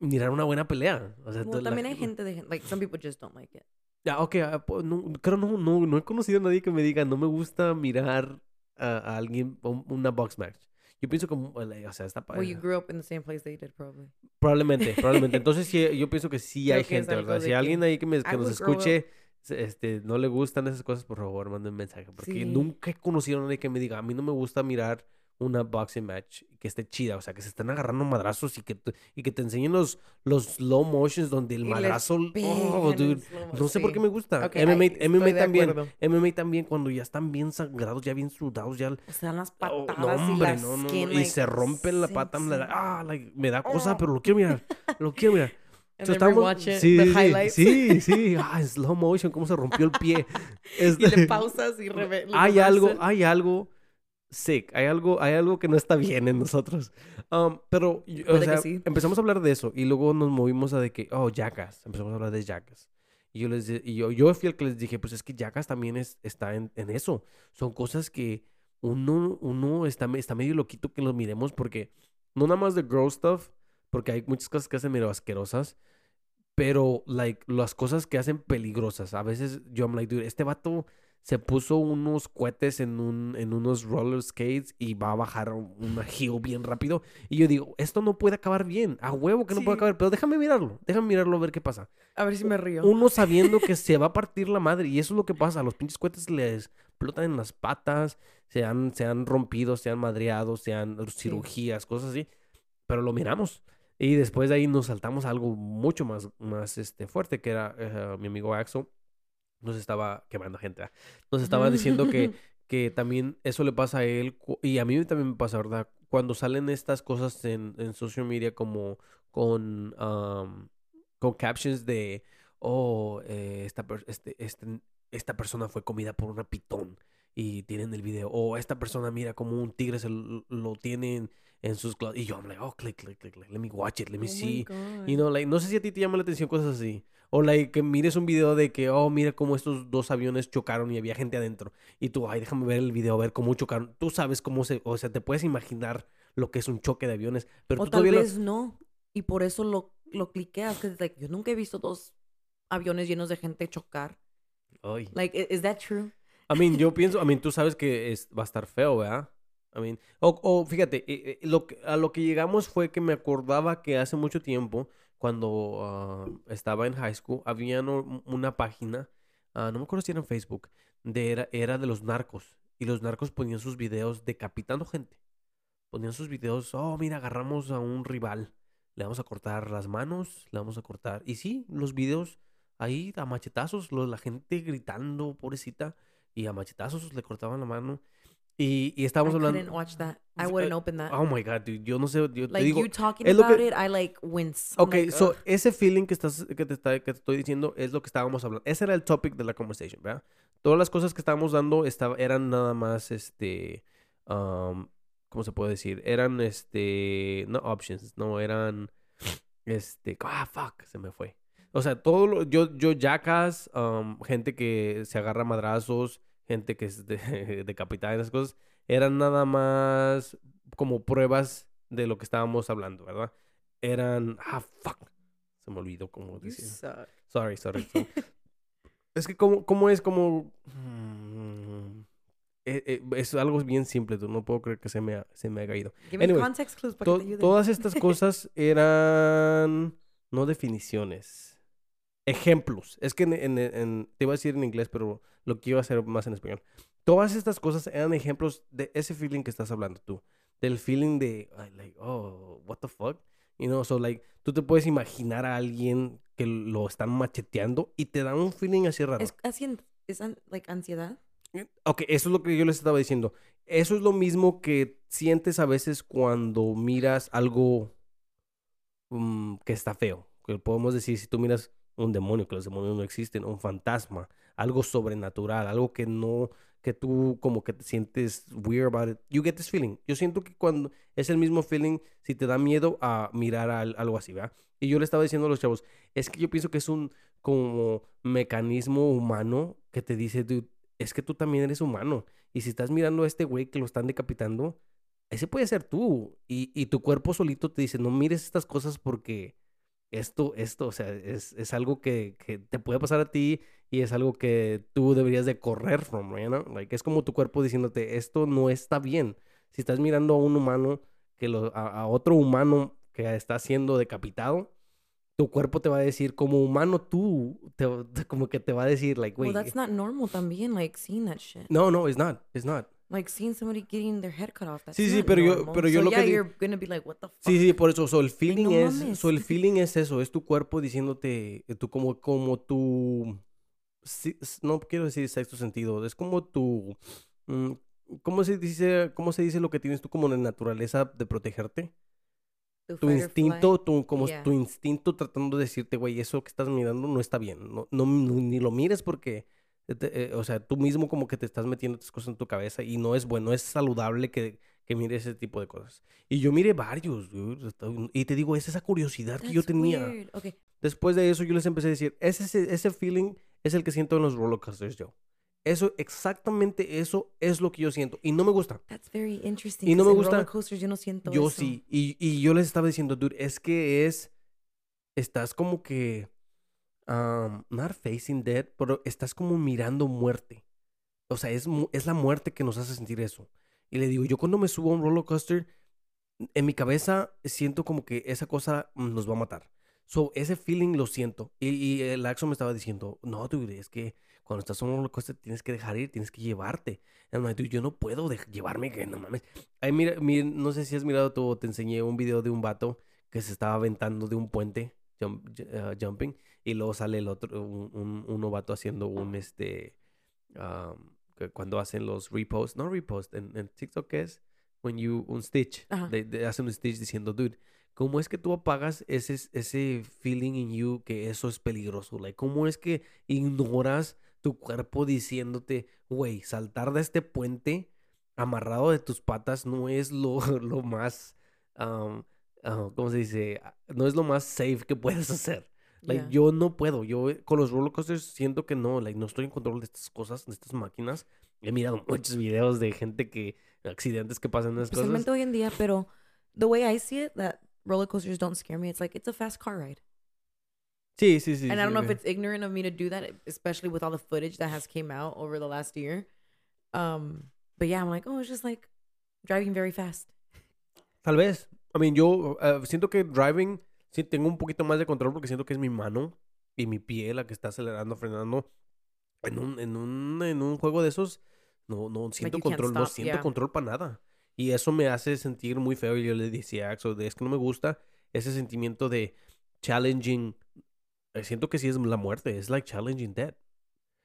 [SPEAKER 2] mirar una buena pelea. O sea,
[SPEAKER 1] Well,
[SPEAKER 2] la-
[SPEAKER 1] también hay gente de like some people just don't like it.
[SPEAKER 2] Ah, ok, ah, no, creo no, no, no he conocido a nadie que me diga, no me gusta mirar a, a alguien un- una box match. Yo pienso como, o sea, está
[SPEAKER 1] Well, you grew up in the same place they did, probably.
[SPEAKER 2] Probablemente, probablemente. Entonces sí, yo pienso que sí hay
[SPEAKER 1] que
[SPEAKER 2] gente, ¿verdad? Si
[SPEAKER 1] que
[SPEAKER 2] alguien ahí que, me, que nos escuche, este, no le gustan esas cosas, por favor, manden un mensaje. Porque
[SPEAKER 1] Sí.
[SPEAKER 2] nunca he conocido a nadie que me diga, a mí no me gusta mirar una boxing match que esté chida, o sea, que se estén agarrando madrazos y que, te- y que te enseñen los, los slow motions donde el
[SPEAKER 1] Y
[SPEAKER 2] madrazo, oh, dude, no sé por qué
[SPEAKER 1] sí.
[SPEAKER 2] me gusta.
[SPEAKER 1] Ok,
[SPEAKER 2] MMA, MMA también. MMA también cuando ya están bien sangrados, ya bien sudados, ya...
[SPEAKER 1] O sea, las
[SPEAKER 2] Oh,
[SPEAKER 1] patadas
[SPEAKER 2] no,
[SPEAKER 1] y
[SPEAKER 2] hombre,
[SPEAKER 1] la
[SPEAKER 2] no, no, no,
[SPEAKER 1] skin,
[SPEAKER 2] Y se rompen la
[SPEAKER 1] sí,
[SPEAKER 2] pata, me da-
[SPEAKER 1] sí.
[SPEAKER 2] ah, like, me da cosa,
[SPEAKER 1] Oh.
[SPEAKER 2] pero lo quiero mirar, lo quiero mirar. So, estamos- sí,
[SPEAKER 1] the
[SPEAKER 2] sí, sí, sí, sí, ah, slow motion, cómo se rompió el pie.
[SPEAKER 1] y
[SPEAKER 2] Este,
[SPEAKER 1] le pausas y reve
[SPEAKER 2] hay algo, hay algo sick, hay algo, hay algo que no está bien en nosotros. Um, pero, o sea,
[SPEAKER 1] sí.
[SPEAKER 2] empezamos a hablar de eso y luego nos movimos a de que, oh, Jackass, empezamos a hablar de Jackass. Y yo les y yo, yo fui el que les dije, pues es que Jackass también es, está en, en eso. Son cosas que uno, uno está, está medio loquito que los miremos porque no nada más de gross stuff, porque hay muchas cosas que hacen medio asquerosas, pero, like, las cosas que hacen peligrosas. A veces yo, I'm like, dude, este vato se puso unos cohetes en, un, en unos roller skates y va a bajar un- una hill bien rápido. Y yo digo, esto no puede acabar bien. A huevo que no puede acabar, pero déjame mirarlo. Déjame mirarlo a ver qué pasa.
[SPEAKER 1] A ver si me río.
[SPEAKER 2] Uno sabiendo que se va a partir la madre. Y eso es lo que pasa. Los pinches cohetes les explotan en las patas. Se han, se han rompido, se han madreado, se han cirugías, cosas así. Pero lo miramos. Y después de ahí nos saltamos a algo mucho más, más este, fuerte, que era eh, mi amigo Axel. Nos estaba quemando gente. ¿verdad? Nos estaba diciendo que, que también eso le pasa a él. Y a mí también me pasa, ¿verdad? Cuando salen estas cosas en, en social media como con, um, con captions de, oh, eh, esta, este, este- esta persona fue comida por una pitón. Y tienen el video. O esta persona mira como un tigre se lo tienen en sus... Y yo, I'm like, oh, click, click, click, click. Let me watch it. Let me
[SPEAKER 1] Oh
[SPEAKER 2] see.
[SPEAKER 1] God.
[SPEAKER 2] Y no, like, no sé si a ti te llama la atención cosas así. O like, que mires un video de que, oh, mira cómo estos dos aviones chocaron y había gente adentro. Y tú, ay, déjame ver el video, a ver cómo chocaron. Tú sabes cómo se, o sea, te puedes imaginar lo que es un choque de aviones. Pero
[SPEAKER 1] o
[SPEAKER 2] tú
[SPEAKER 1] tal
[SPEAKER 2] todavía lo-
[SPEAKER 1] vez no. Y por eso lo, lo cliqueas. Que like, yo nunca he visto dos aviones llenos de gente chocar.
[SPEAKER 2] Ay.
[SPEAKER 1] Like, is that true?
[SPEAKER 2] I mean, yo pienso, I mean, tú sabes que es, va a estar feo, ¿verdad? I mean, o, o fíjate, eh, eh, lo que- a lo que llegamos fue que me acordaba que hace mucho tiempo, cuando ah, estaba en high school, había una página, ah, no me acuerdo si era en Facebook, de era, era de los narcos. Y los narcos ponían sus videos decapitando gente. Ponían sus videos, oh, mira, agarramos a un rival, le vamos a cortar las manos, le vamos a cortar. Y sí, los videos ahí a machetazos, la gente gritando, pobrecita y a machetazos le cortaban la mano. Y, y
[SPEAKER 1] I
[SPEAKER 2] estábamos
[SPEAKER 1] couldn't
[SPEAKER 2] hablando...
[SPEAKER 1] watch that. I
[SPEAKER 2] Uh,
[SPEAKER 1] wouldn't open that.
[SPEAKER 2] Oh my God, dude. Yo no sé, yo te
[SPEAKER 1] like
[SPEAKER 2] digo...
[SPEAKER 1] you talking
[SPEAKER 2] es lo
[SPEAKER 1] about
[SPEAKER 2] que-
[SPEAKER 1] it, I like wince. I'm
[SPEAKER 2] Ok,
[SPEAKER 1] like,
[SPEAKER 2] so
[SPEAKER 1] "Ugh."
[SPEAKER 2] ese feeling que, estás, que, te está, que te estoy diciendo es lo que estábamos hablando. Ese era el topic de la conversation, ¿verdad? Todas las cosas que estábamos dando estaba, eran nada más, este, um, ¿cómo se puede decir? Eran, este, no options, no, eran, este, ah, fuck, se me fue. O sea, todo lo, yo, yo, jackass, um, gente que se agarra madrazos, gente que es de, decapitada y esas cosas, eran nada más como pruebas de lo que estábamos hablando, ¿verdad? Eran, ah, fuck, se me olvidó cómo
[SPEAKER 1] suck.
[SPEAKER 2] Sorry, sorry. sorry. es que como, como es como... mm, eh, eh, es algo bien simple, tú no puedo creer que se me ha, se me To-
[SPEAKER 1] que te ayuden.
[SPEAKER 2] todas estas cosas eran no definiciones, ejemplos. Es que en, en- en- te iba a decir en inglés, pero lo quiero hacer más en español. Todas estas cosas eran ejemplos de ese feeling que estás hablando tú, del feeling de like oh what the fuck, you know, so like tú te puedes imaginar a alguien que lo están macheteando y te da un feeling así raro.
[SPEAKER 1] Es así, es like ansiedad.
[SPEAKER 2] Ok, eso es lo que yo les estaba diciendo. Eso es lo mismo que sientes a veces cuando miras algo mm, que está feo. Que podemos decir, si tú miras un demonio, que los demonios no existen, un fantasma, algo sobrenatural, algo que no, que tú como que te sientes weird about it. You get this feeling. Yo siento que cuando es el mismo feeling si te da miedo a mirar al- algo así, ¿verdad? Y yo le estaba diciendo a los chavos, es que yo pienso que es un como mecanismo humano que te dice, dude, es que tú también eres humano. Y si estás mirando a este güey que lo están decapitando, ese puede ser tú. Y, y tu cuerpo solito te dice, no mires estas cosas porque esto, esto, o sea, es, es algo que, que te puede pasar a ti y es algo que tú deberías de correr from, you know? Like, es como tu cuerpo diciéndote, esto no está bien. Si estás mirando a un humano, que lo, a, a otro humano que está siendo decapitado, tu cuerpo te va a decir, como humano tú, te, como que te va a decir, like,
[SPEAKER 1] Well,
[SPEAKER 2] wait,
[SPEAKER 1] that's not normal también, like seeing that shit.
[SPEAKER 2] no, no, it's not, it's not.
[SPEAKER 1] Like seeing somebody getting their head cut off. That's
[SPEAKER 2] Sí, sí, pero yo- pero yo
[SPEAKER 1] so
[SPEAKER 2] lo que
[SPEAKER 1] yeah,
[SPEAKER 2] di-
[SPEAKER 1] you're gonna be like, what the fuck?
[SPEAKER 2] Sí, sí, por eso, so, el feeling
[SPEAKER 1] no
[SPEAKER 2] es,
[SPEAKER 1] mames.
[SPEAKER 2] so, el feeling es eso, es tu cuerpo diciéndote, eh, tú como, como tu, no quiero decir sexto sentido, es como tu, mm, ¿cómo se dice, cómo se dice lo que tienes tú como de naturaleza de protegerte? Tu instinto, tu, como
[SPEAKER 1] Yeah.
[SPEAKER 2] tu instinto tratando de decirte, güey, eso que estás mirando no está bien, no, no, ni lo mires porque, te- eh, o sea, tú mismo como que te estás metiendo estas cosas en tu cabeza y no es bueno, es saludable que, que mires ese tipo de cosas. Y yo miré varios, dude, y te digo, es esa curiosidad que yo
[SPEAKER 1] That's
[SPEAKER 2] tenía.
[SPEAKER 1] Okay.
[SPEAKER 2] Después de eso yo les empecé a decir, ese, ese, ese feeling es el que siento en los roller coasters yo. Eso, exactamente eso es lo que yo siento. Y no me gusta.
[SPEAKER 1] That's very interesting.
[SPEAKER 2] Y no me gusta-
[SPEAKER 1] yo no siento
[SPEAKER 2] Yo
[SPEAKER 1] eso.
[SPEAKER 2] sí. Y, y yo les estaba diciendo, dude, es que es. Estás como que. Um, not facing death, pero estás como mirando muerte. O sea, es, es la muerte que nos hace sentir eso. Y le digo, yo cuando me subo a un roller coaster, en mi cabeza siento como que esa cosa nos va a matar. So, ese feeling lo siento. Y, y el Axo me estaba diciendo, no, dude, es que cuando estás en un roller coaster tienes que dejar ir, tienes que llevarte. I'm like, dude, yo no puedo llevarme, que no mames. Ay, mira, mira, no sé si has mirado tú, te enseñé un video de un vato que se estaba aventando de un puente, jump- uh, jumping, y luego sale el otro, un, un, un novato haciendo un, este, um, que cuando hacen los reposts, no repost, en, en TikTok ¿qué es, when you, un stitch, de, de- hacen un stitch diciendo, dude, ¿cómo es que tú apagas ese, ese feeling in you que eso es peligroso? Like, ¿cómo es que ignoras tu cuerpo diciéndote, güey, saltar de este puente amarrado de tus patas no es lo, lo más, um, ah, ¿cómo se dice? No es lo más safe que puedes hacer. Like,
[SPEAKER 1] Yeah.
[SPEAKER 2] yo no puedo. Yo eh, con los roller coasters siento que no, like, no estoy en control de estas cosas, de estas máquinas. He mirado muchos videos de gente que, accidentes que pasan en cosas.
[SPEAKER 1] Especialmente hoy en día, pero the way I see it, that roller coasters don't scare me. It's like it's a fast car ride.
[SPEAKER 2] Sí, sí, sí.
[SPEAKER 1] and I
[SPEAKER 2] sí,
[SPEAKER 1] don't know if it's ignorant of me to do that, especially with all the footage that has came out over the last year. Um, but yeah, I'm like, oh, it's just like driving very fast.
[SPEAKER 2] Tal vez. I mean, yo eh, siento que driving sí tengo un poquito más de control porque siento que es mi mano y mi pie la que está acelerando, frenando. En un, en un, en un juego de esos, no, no siento control, no siento
[SPEAKER 1] yeah.
[SPEAKER 2] control para nada. Y eso me hace sentir muy feo. Y yo le decía a Axel, es que no me gusta ese sentimiento de challenging. eh, Siento que sí es la muerte, es like challenging death.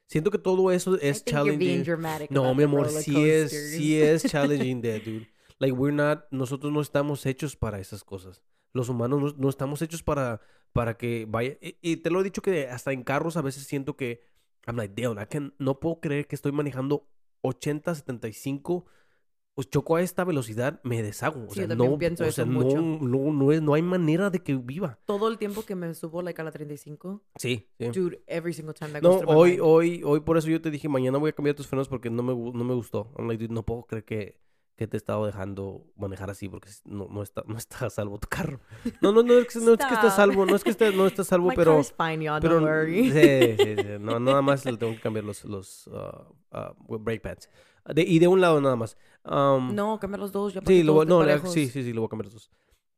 [SPEAKER 2] Siento que todo eso es challenging. No, mi amor, sí es, sí es challenging that, dude. Like, we're not, nosotros no estamos hechos para esas cosas. Los humanos no, no estamos hechos para, para que vaya. Y, y te lo he dicho que hasta en carros a veces siento que, I'm like, damn, I can- no puedo creer que estoy manejando 80, 75. Pues choco a esta velocidad, me deshago. O sea, no,
[SPEAKER 1] pienso
[SPEAKER 2] o
[SPEAKER 1] eso
[SPEAKER 2] sea,
[SPEAKER 1] mucho.
[SPEAKER 2] no, no, no, es, no hay manera de que viva.
[SPEAKER 1] Todo el tiempo que me subo like a la 35,
[SPEAKER 2] Sí, sí.
[SPEAKER 1] dude, every single time that goes
[SPEAKER 2] No,
[SPEAKER 1] my
[SPEAKER 2] hoy, hoy, hoy por eso yo te dije, mañana voy a cambiar tus frenos porque no me, no me gustó. I'm like, dude, no puedo creer que, que te he estado dejando manejar así porque no, no, está, no está a salvo tu carro. No, no, no, es que, no es que esté a salvo, no es que esté, no esté a salvo,
[SPEAKER 1] My
[SPEAKER 2] pero...
[SPEAKER 1] fine,
[SPEAKER 2] pero. Sí, sí, sí. No, nada más le tengo que cambiar los, los uh, uh, brake pads. De- y de un lado nada más. Um,
[SPEAKER 1] No, cambia los dos, ya
[SPEAKER 2] Sí, lo, no, sí, sí, sí, lo voy a cambiar los dos.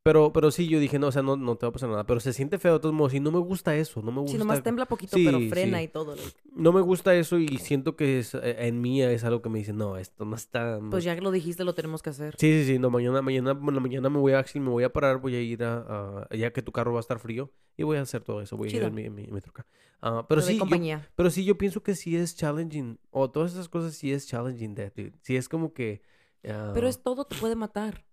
[SPEAKER 2] Pero, pero sí, yo dije, no, o sea, no, no te va a pasar nada. Pero se siente feo de todos modos. Y no me gusta eso. No me gusta.
[SPEAKER 1] Sí, nomás tembla poquito, pero
[SPEAKER 2] Sí,
[SPEAKER 1] frena
[SPEAKER 2] sí.
[SPEAKER 1] y todo. like.
[SPEAKER 2] No me gusta eso y siento que es, eh, en mí es algo que me dice, no, esto no está...
[SPEAKER 1] Pues ya que lo dijiste, lo tenemos que hacer.
[SPEAKER 2] Sí, sí, sí, no, mañana, mañana, en la mañana me voy a, me voy a parar, voy a ir a, a- ya que tu carro va a estar frío, y voy a hacer todo eso, voy a ir en mi, en mi, en mi troca. Ah, pero sí, yo,
[SPEAKER 1] compañía.
[SPEAKER 2] pero sí, yo pienso que sí es challenging, o todas esas cosas sí es challenging, that, dude. Sí es como que...
[SPEAKER 1] Pero
[SPEAKER 2] ah,
[SPEAKER 1] es todo, te puede matar.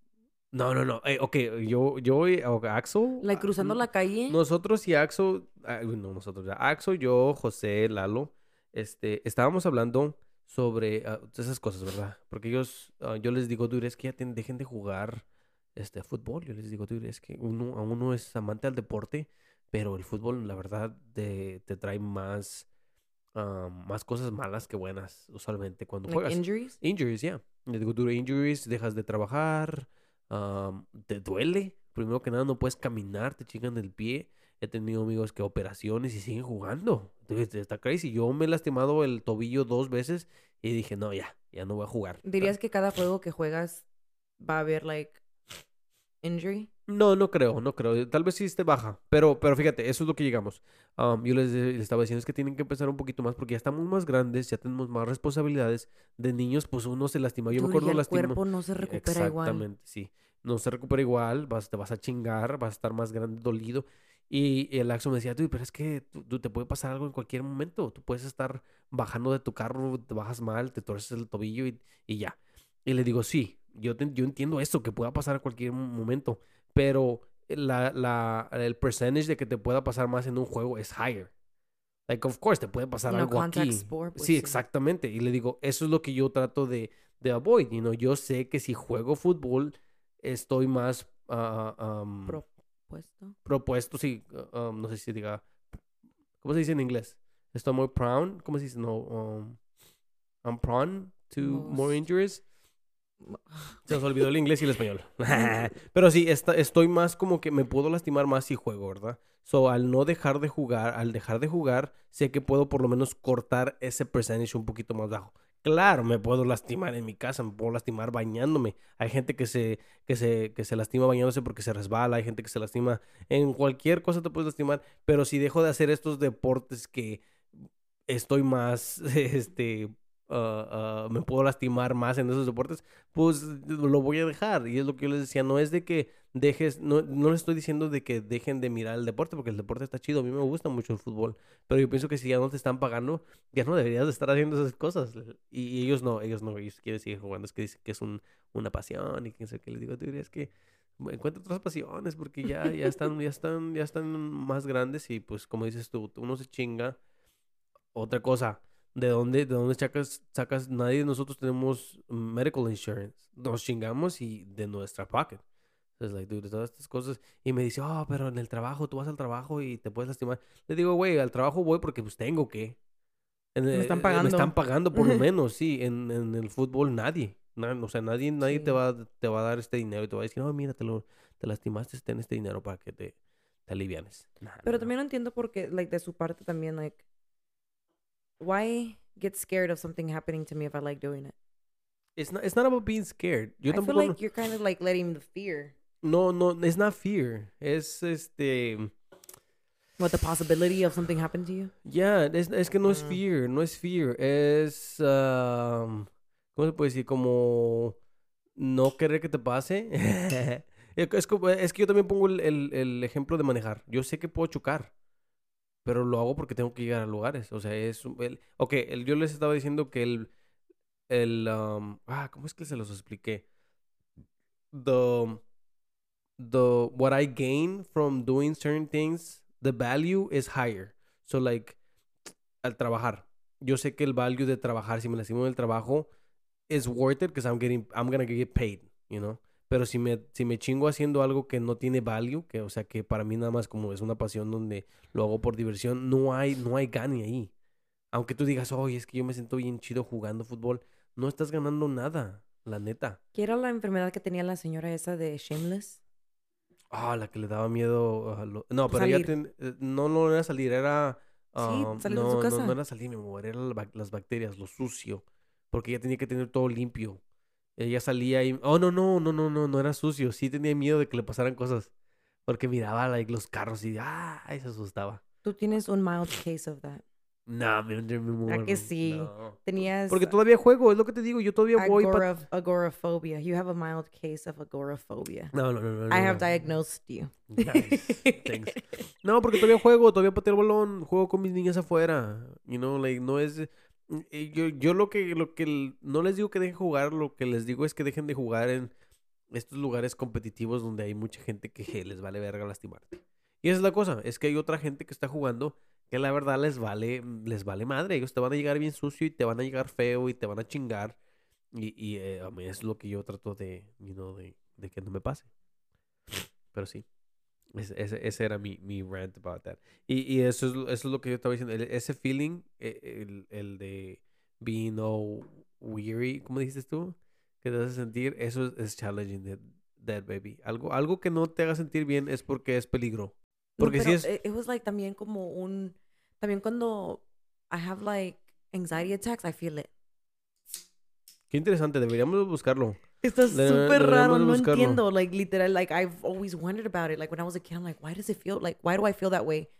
[SPEAKER 2] No, no, no, eh, ok, yo, yo y o Axel...
[SPEAKER 1] Like,
[SPEAKER 2] ah,
[SPEAKER 1] cruzando la calle.
[SPEAKER 2] Nosotros y Axel, ah, no, nosotros, ya, Axel, yo, José, Lalo, este, estábamos hablando sobre ah, esas cosas, ¿verdad? Porque ellos, yo les digo, dude, es que ya ten- dejen de jugar este fútbol. Yo les digo, dude, es que uno, a uno es amante al deporte, pero el fútbol, la verdad, te, te trae más, más cosas malas que buenas, usualmente, cuando
[SPEAKER 1] like
[SPEAKER 2] juegas.
[SPEAKER 1] injuries.
[SPEAKER 2] Injuries, yeah. Les digo, dude, injuries, dejas de trabajar, am, te duele. Primero que nada, no puedes caminar, te chingan el pie. He tenido amigos que operaciones y siguen jugando. Entonces, está crazy. Yo me he lastimado el tobillo dos veces y dije, no, ya, ya no voy a jugar.
[SPEAKER 1] ¿Dirías que cada juego que juegas va a haber, like, injury?
[SPEAKER 2] No, no creo, no creo. Tal vez sí esté baja. Pero, pero fíjate, eso es lo que llegamos. Am, yo les, les estaba diciendo es que tienen que empezar un poquito más porque ya estamos más grandes, ya tenemos más responsabilidades. De niños, pues uno se lastima. Yo me acuerdo
[SPEAKER 1] y el
[SPEAKER 2] lastima.
[SPEAKER 1] cuerpo no se recupera igual.
[SPEAKER 2] Exactamente, sí. No se recupera igual, vas, te vas a chingar, vas a estar más grande, dolido. Y el Axo me decía, tú, pero es que tú, tú te puede pasar algo en cualquier momento. Tú puedes estar bajando de tu carro, te bajas mal, te torces el tobillo y, y ya. Y le digo, sí, yo, te- yo entiendo eso, que pueda pasar a cualquier mo- momento, pero la, la, el percentage de que te pueda pasar más en un juego es higher. Like, of course, te puede pasar algo aquí.
[SPEAKER 1] sport, pues
[SPEAKER 2] sí,
[SPEAKER 1] sí.
[SPEAKER 2] exactamente. Y le digo, eso es lo que yo trato de, de avoid. You know, yo sé que si juego fútbol, estoy más ah, um,
[SPEAKER 1] Propuesto.
[SPEAKER 2] propuesto, sí, uh, um, no sé si diga, ¿cómo se dice en inglés? Estoy muy prone, ¿cómo se dice? No, um, I'm prone to more injuries. Se nos olvidó el inglés y el español. Pero sí, esta- estoy más como que me puedo lastimar más si juego, ¿verdad? So, al no dejar de jugar, al dejar de jugar, sé que puedo por lo menos cortar ese percentage un poquito más bajo. Claro, me puedo lastimar en mi casa, me puedo lastimar bañándome. Hay gente que se, que se, que se lastima bañándose porque se resbala, hay gente que se lastima en cualquier cosa te puedes lastimar. Pero si dejo de hacer estos deportes que estoy más, este, ah, me puedo lastimar más en esos deportes, pues lo voy a dejar. Y es lo que yo les decía, no es de que dejes, no, no les estoy diciendo de que dejen de mirar el deporte, porque el deporte está chido, a mí me gusta mucho el fútbol, pero yo pienso que si ya no te están pagando, ya no deberías de estar haciendo esas cosas. Y, ellos no, ellos no, ellos quieren seguir jugando, es que dicen que es un, una pasión y que sé que les digo, tú dirías que encuentra otras pasiones porque ya, ya están, ya están, ya están más grandes y pues como dices tú, uno se chinga. Otra cosa, ¿de dónde, de dónde sacas, sacas? Nadie de nosotros tenemos medical insurance. Nos chingamos y de nuestra pocket. Es like, dude, todas estas cosas. Y me dice, oh, pero en el trabajo, tú vas al trabajo y te puedes lastimar. Le digo, güey, al trabajo voy porque pues tengo que. En el-
[SPEAKER 1] están
[SPEAKER 2] eh, Me
[SPEAKER 1] pagando.
[SPEAKER 2] están pagando por lo menos, sí. En, en el fútbol nadie. Na- o sea, nadie, nadie te,
[SPEAKER 1] Sí.
[SPEAKER 2] va, te va a dar este dinero y te va a decir, no, mira, te, lo, te lastimaste, ten este dinero para que te, te alivianes. Nah,
[SPEAKER 1] Pero
[SPEAKER 2] nah.
[SPEAKER 1] también no entiendo por qué, like, de su parte también, like, why get scared of something happening to me if I like doing it?
[SPEAKER 2] It's not, it's not about being scared. Yo
[SPEAKER 1] I feel
[SPEAKER 2] tampoco...
[SPEAKER 1] like you're kind of like letting the fear,
[SPEAKER 2] No, no, it's not fear. Es este.
[SPEAKER 1] what the possibility of something happened to you.
[SPEAKER 2] Ya, es, es que no es
[SPEAKER 1] Mm.
[SPEAKER 2] fear, no es fear. Es. um, ¿Cómo se puede decir? Como. No querer que te pase. es, como- es que yo también pongo el, el- el ejemplo de manejar. Yo sé que puedo chocar. Pero lo hago porque tengo que llegar a lugares. O sea, es... El, ok, el- yo les estaba diciendo que el... el um, ah, ¿cómo es que se los expliqué? The, the... What I gain from doing certain things, the value is higher. So, like, al trabajar. Yo sé que el value de trabajar, si me lastimo del trabajo, is worth it because I'm getting... I'm gonna get paid, you know? Pero si me, si me chingo haciendo algo que no tiene value, que o sea que para mí nada más como es una pasión donde lo hago por diversión, no hay, no hay gane ahí. Aunque tú digas, oye, es que yo me siento bien chido jugando fútbol, no estás ganando nada, la neta.
[SPEAKER 1] ¿Qué era la enfermedad que tenía la señora esa de Shameless?
[SPEAKER 2] Ah, la que le daba miedo a lo- No, pero ella ten- eh, no, no era salir, era... ah,
[SPEAKER 1] salir de su
[SPEAKER 2] no, no,
[SPEAKER 1] casa.
[SPEAKER 2] no era salir, mi amor, era la bac- las bacterias, lo sucio. Porque ella tenía que tener todo limpio. Ella salía y... Oh, no, no, no, no, no, no era sucio. Sí tenía miedo de que le pasaran cosas. Porque miraba like, los carros y... ¡Ay! Se asustaba.
[SPEAKER 1] Tú tienes un mild case of that.
[SPEAKER 2] No, mi, amor,
[SPEAKER 1] que sí?
[SPEAKER 2] no.
[SPEAKER 1] Tenías
[SPEAKER 2] Porque todavía juego, es lo que te digo. Yo todavía voy para...
[SPEAKER 1] agora- agoraphobia. You have a mild case of agoraphobia.
[SPEAKER 2] No, no, no, no. no,
[SPEAKER 1] I have
[SPEAKER 2] no.
[SPEAKER 1] diagnosed you.
[SPEAKER 2] Nice. Thanks. No, porque todavía juego, todavía pateo el balón, juego con mis niñas afuera. You know, like, no es... eh, Yo, yo lo que, lo que... No les digo que dejen jugar, lo que les digo es que dejen de jugar en estos lugares competitivos donde hay mucha gente que les vale verga lastimarte. Y esa es la cosa, es que hay otra gente que está jugando que la verdad les vale, les vale madre. Ellos te van a llegar bien sucio y te van a llegar feo y te van a chingar. Y, y eh, a mí es lo que yo trato de, you de que no me pase. Pero sí. Ese, era mi, mi rant about that. Y, y eso, es, lo- eso es lo que yo estaba diciendo. el- ese feeling, eh, el, el de being all weary, ¿cómo dijiste tú? Que te hace sentir, eso es, es challenging that, that baby. Algo, algo que no te haga sentir bien es porque es peligro. Porque
[SPEAKER 1] pero
[SPEAKER 2] es...
[SPEAKER 1] It, it was like también como un... También cuando I have like anxiety attacks, I feel it.
[SPEAKER 2] Qué interesante, deberíamos buscarlo.
[SPEAKER 1] Está súper raro, no
[SPEAKER 2] buscarlo.
[SPEAKER 1] entiendo. Like, literal, like, I've always wondered about it. Like, when I was a kid, I'm like, why does it feel, like, why do I feel that way?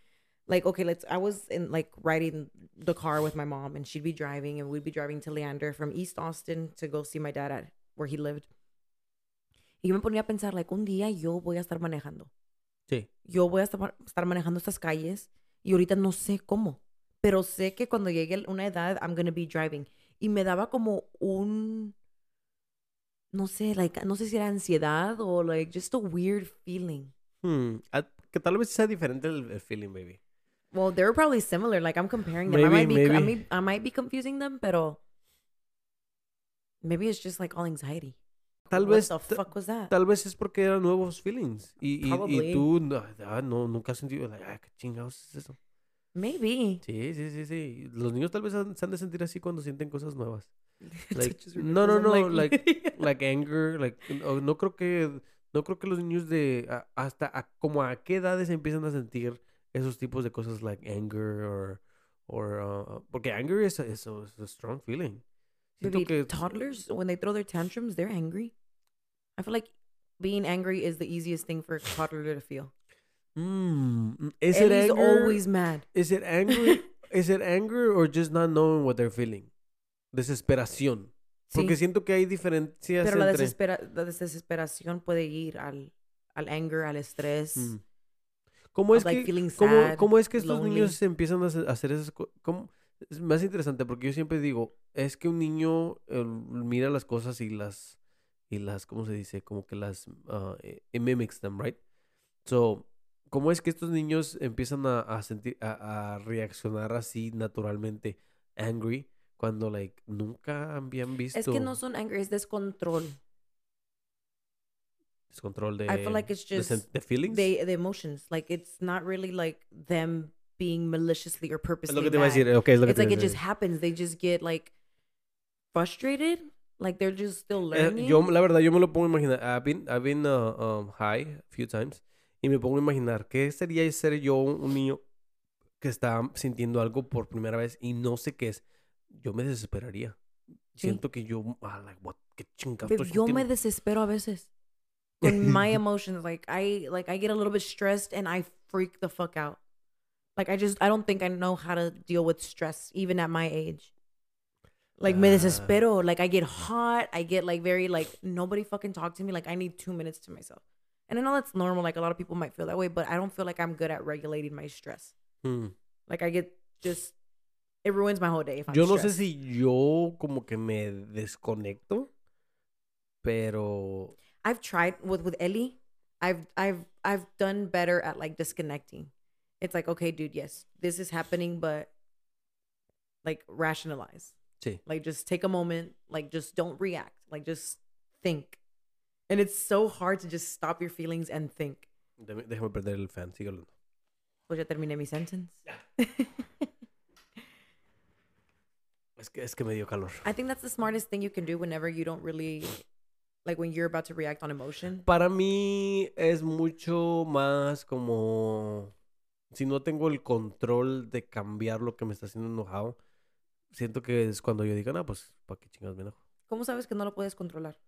[SPEAKER 1] Like, okay, let's, I was in, like, riding the car with my mom, and she'd be driving, and we'd be driving to Leander from East Austin to go see my dad at where he lived. Y yo me ponía a pensar, like, un día yo voy a estar manejando.
[SPEAKER 2] Sí.
[SPEAKER 1] Yo voy a estar, estar manejando estas calles, y ahorita no sé cómo. Pero sé que cuando llegue una edad, I'm gonna be driving. Y me daba como un no sé, like, no sé si era ansiedad o like just a weird feeling.
[SPEAKER 2] Hmm, ah, Que tal vez sea diferente el, el feeling, baby.
[SPEAKER 1] Well, they're probably similar. Like I'm comparing them. I might be, I, may, I might be confusing them, pero maybe it's just like all anxiety.
[SPEAKER 2] Tal
[SPEAKER 1] What
[SPEAKER 2] vez...
[SPEAKER 1] the fuck was that?
[SPEAKER 2] Tal vez es porque eran nuevos feelings. Y, y, tú no, ah, no, nunca has sentido, like, ah, qué chingados es eso.
[SPEAKER 1] Maybe.
[SPEAKER 2] Sí, sí, sí, sí. Los niños tal vez han- se han de sentir así cuando sienten cosas nuevas. Like, no, no, no, like, like anger, like, no, no creo que, no creo que los niños de, a- hasta, a- como a qué edades empiezan a sentir esos tipos de cosas, like anger, or, or, uh, porque anger es, es, a- es a strong feeling. Siento
[SPEAKER 1] Maybe
[SPEAKER 2] que,
[SPEAKER 1] toddlers when they throw their tantrums, they're angry. I feel like being angry is the easiest thing for a toddler to feel.
[SPEAKER 2] mm, is it
[SPEAKER 1] Ellie's
[SPEAKER 2] anger?
[SPEAKER 1] always mad.
[SPEAKER 2] Is it anger? is it anger or just not knowing what they're feeling? Desesperación. Porque siento que hay diferencias
[SPEAKER 1] Pero la,
[SPEAKER 2] entre...
[SPEAKER 1] desespera la desesperación puede ir al, al anger, al estrés.
[SPEAKER 2] Mm. ¿Cómo es
[SPEAKER 1] like
[SPEAKER 2] que cómo, cómo es que estos
[SPEAKER 1] lonely.
[SPEAKER 2] niños empiezan a hacer- esas cosas? Es más interesante porque yo siempre digo, es que un niño eh, mira las cosas y las y las ¿cómo se dice? Como que las uh, mimics them, right? So, ¿cómo es que estos niños empiezan a, a sentir a, a reaccionar así naturalmente angry cuando like nunca habían visto
[SPEAKER 1] Es que no son angry, es descontrol.
[SPEAKER 2] descontrol de
[SPEAKER 1] I feel like it's just
[SPEAKER 2] de feelings?
[SPEAKER 1] They, the emotions. Like it's not really like them being maliciously or
[SPEAKER 2] es
[SPEAKER 1] purposely
[SPEAKER 2] lo que te iba a decir, ok, es lo que
[SPEAKER 1] It's
[SPEAKER 2] te
[SPEAKER 1] like it just happens. They just get like frustrated. Like they're just still
[SPEAKER 2] Eh,
[SPEAKER 1] learning.
[SPEAKER 2] yo, la verdad, yo me lo pongo a imaginar. I've been, I've been uh, um, high a few times. Y me pongo a imaginar qué sería ser yo un niño que está sintiendo algo por primera vez y no sé qué es. Yo me desesperaría.
[SPEAKER 1] Sí.
[SPEAKER 2] Siento que yo, ah, like, what, qué chingados
[SPEAKER 1] Pero yo me desespero a veces. Con my emotions, like I like I get a little bit stressed and I freak the fuck out. Like I just I don't think I know how to deal with stress even at my age. Like me
[SPEAKER 2] Ah.
[SPEAKER 1] desespero. Like I get hot. I get like very like nobody fucking talk to me. Like I need two minutes to myself. And I know that's normal. Like a lot of people might feel that way, but I don't feel like I'm good at regulating my stress.
[SPEAKER 2] Hmm.
[SPEAKER 1] Like I get just it ruins my whole day if I'm
[SPEAKER 2] Yo no sé
[SPEAKER 1] stressed.
[SPEAKER 2] si yo como que me desconecto, pero
[SPEAKER 1] I've tried with with Ellie. I've I've I've done better at like disconnecting. It's like, okay, dude, yes, this is happening, but like rationalize.
[SPEAKER 2] sí.
[SPEAKER 1] Like just take a moment, like just don't react. Like just think. And it's so hard to just stop your feelings and think.
[SPEAKER 2] Déjame, déjame perder el fan, sigue hablando.
[SPEAKER 1] Pues ya terminé mi sentence.
[SPEAKER 2] Es que, es que me dio calor.
[SPEAKER 1] I think that's the smartest thing you can do whenever you don't really like when you're about to react on emotion.
[SPEAKER 2] Para mí es mucho más como si no tengo el control de cambiar lo que me está haciendo enojado. Siento que es cuando yo digo, no, pues, ¿para qué chingas me enojo?
[SPEAKER 1] ¿Cómo sabes que no lo puedes controlar?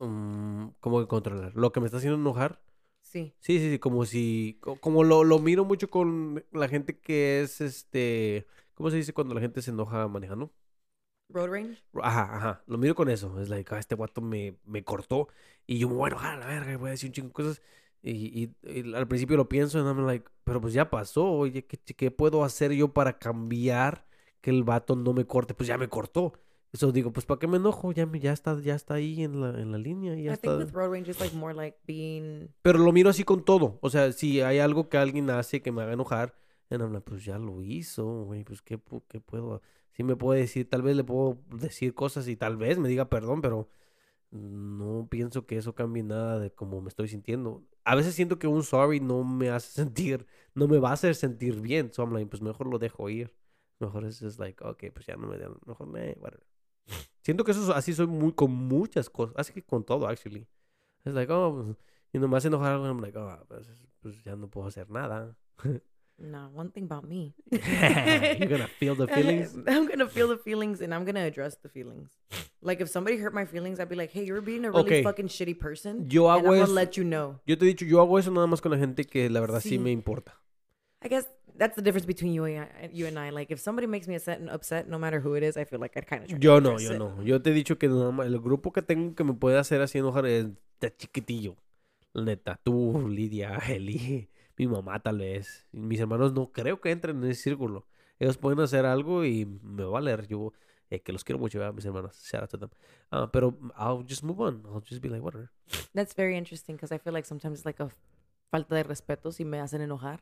[SPEAKER 2] Mm, ¿Cómo que controlar? Lo que me está haciendo enojar.
[SPEAKER 1] Sí.
[SPEAKER 2] Sí, sí, sí, como si, co- como lo, lo miro mucho con la gente que es, este, ¿cómo se dice cuando la gente se enoja manejando?
[SPEAKER 1] Road rage.
[SPEAKER 2] Ajá, ajá, lo miro con eso. Es like, ah, este guato me, me cortó y yo me voy a enojar a la verga, y voy a decir un chingo de cosas. Y, y- y al principio lo pienso y I'm like, pero pues ya pasó, oye, ¿qué, qué puedo hacer yo para cambiar que el vato no me corte? Pues ya me cortó. Eso digo, pues ¿para qué me enojo? Ya, me- ya, está, ya está ahí en la, en la línea. Ya
[SPEAKER 1] I
[SPEAKER 2] está.
[SPEAKER 1] think with road rage it's like more like being
[SPEAKER 2] Pero lo miro así con todo. O sea, si hay algo que alguien hace que me haga enojar, like, pues ya lo hizo, güey, pues ¿qué, qué puedo? Sí me puede decir, tal vez le puedo decir cosas y tal vez me diga perdón, pero no pienso que eso cambie nada de cómo me estoy sintiendo. A veces siento que un sorry no me hace sentir, no me va a hacer sentir bien. So I'm like, pues mejor lo dejo ir. Mejor es just like, ok, pues ya no me dan, mejor me, whatever. Siento que eso es- así soy muy con muchas cosas, así que con todo, actually. Es like, oh, pues, y nomás enojar I'm like, oh, pues, pues ya no puedo hacer nada.
[SPEAKER 1] no one thing about me.
[SPEAKER 2] You're gonna feel the feelings.
[SPEAKER 1] I'm gonna feel the feelings and I'm gonna address the feelings. Like if somebody hurt my feelings, I'd be like, "Hey, you're being a really
[SPEAKER 2] Okay.
[SPEAKER 1] fucking shitty person."
[SPEAKER 2] Yo
[SPEAKER 1] and I'm
[SPEAKER 2] hago
[SPEAKER 1] gonna
[SPEAKER 2] eso.
[SPEAKER 1] let you know.
[SPEAKER 2] Yo te he dicho, yo hago eso nada más con la gente que la verdad sí,
[SPEAKER 1] Sí.
[SPEAKER 2] me importa.
[SPEAKER 1] I guess that's the difference between you and I, you and I. Like if somebody makes me upset, upset, no matter who it is, I feel like I'd kind of try. to
[SPEAKER 2] Yo no, yo
[SPEAKER 1] it.
[SPEAKER 2] no. Yo te he dicho que el grupo que tengo que me puede hacer así enojar es de chiquitillo. Neta, tú, Lidia, Eli, mi mamá tal vez. Mis hermanos no creo que entren en ese círculo. Ellos pueden hacer algo y me va a. Yo, eh, que los quiero mucho, ¿verdad? mis hermanos. Shout out to them. Ah, pero I'll just move on. I'll just be like, whatever.
[SPEAKER 1] That's very interesting because I feel like sometimes it's like a falta de respeto si me hacen enojar.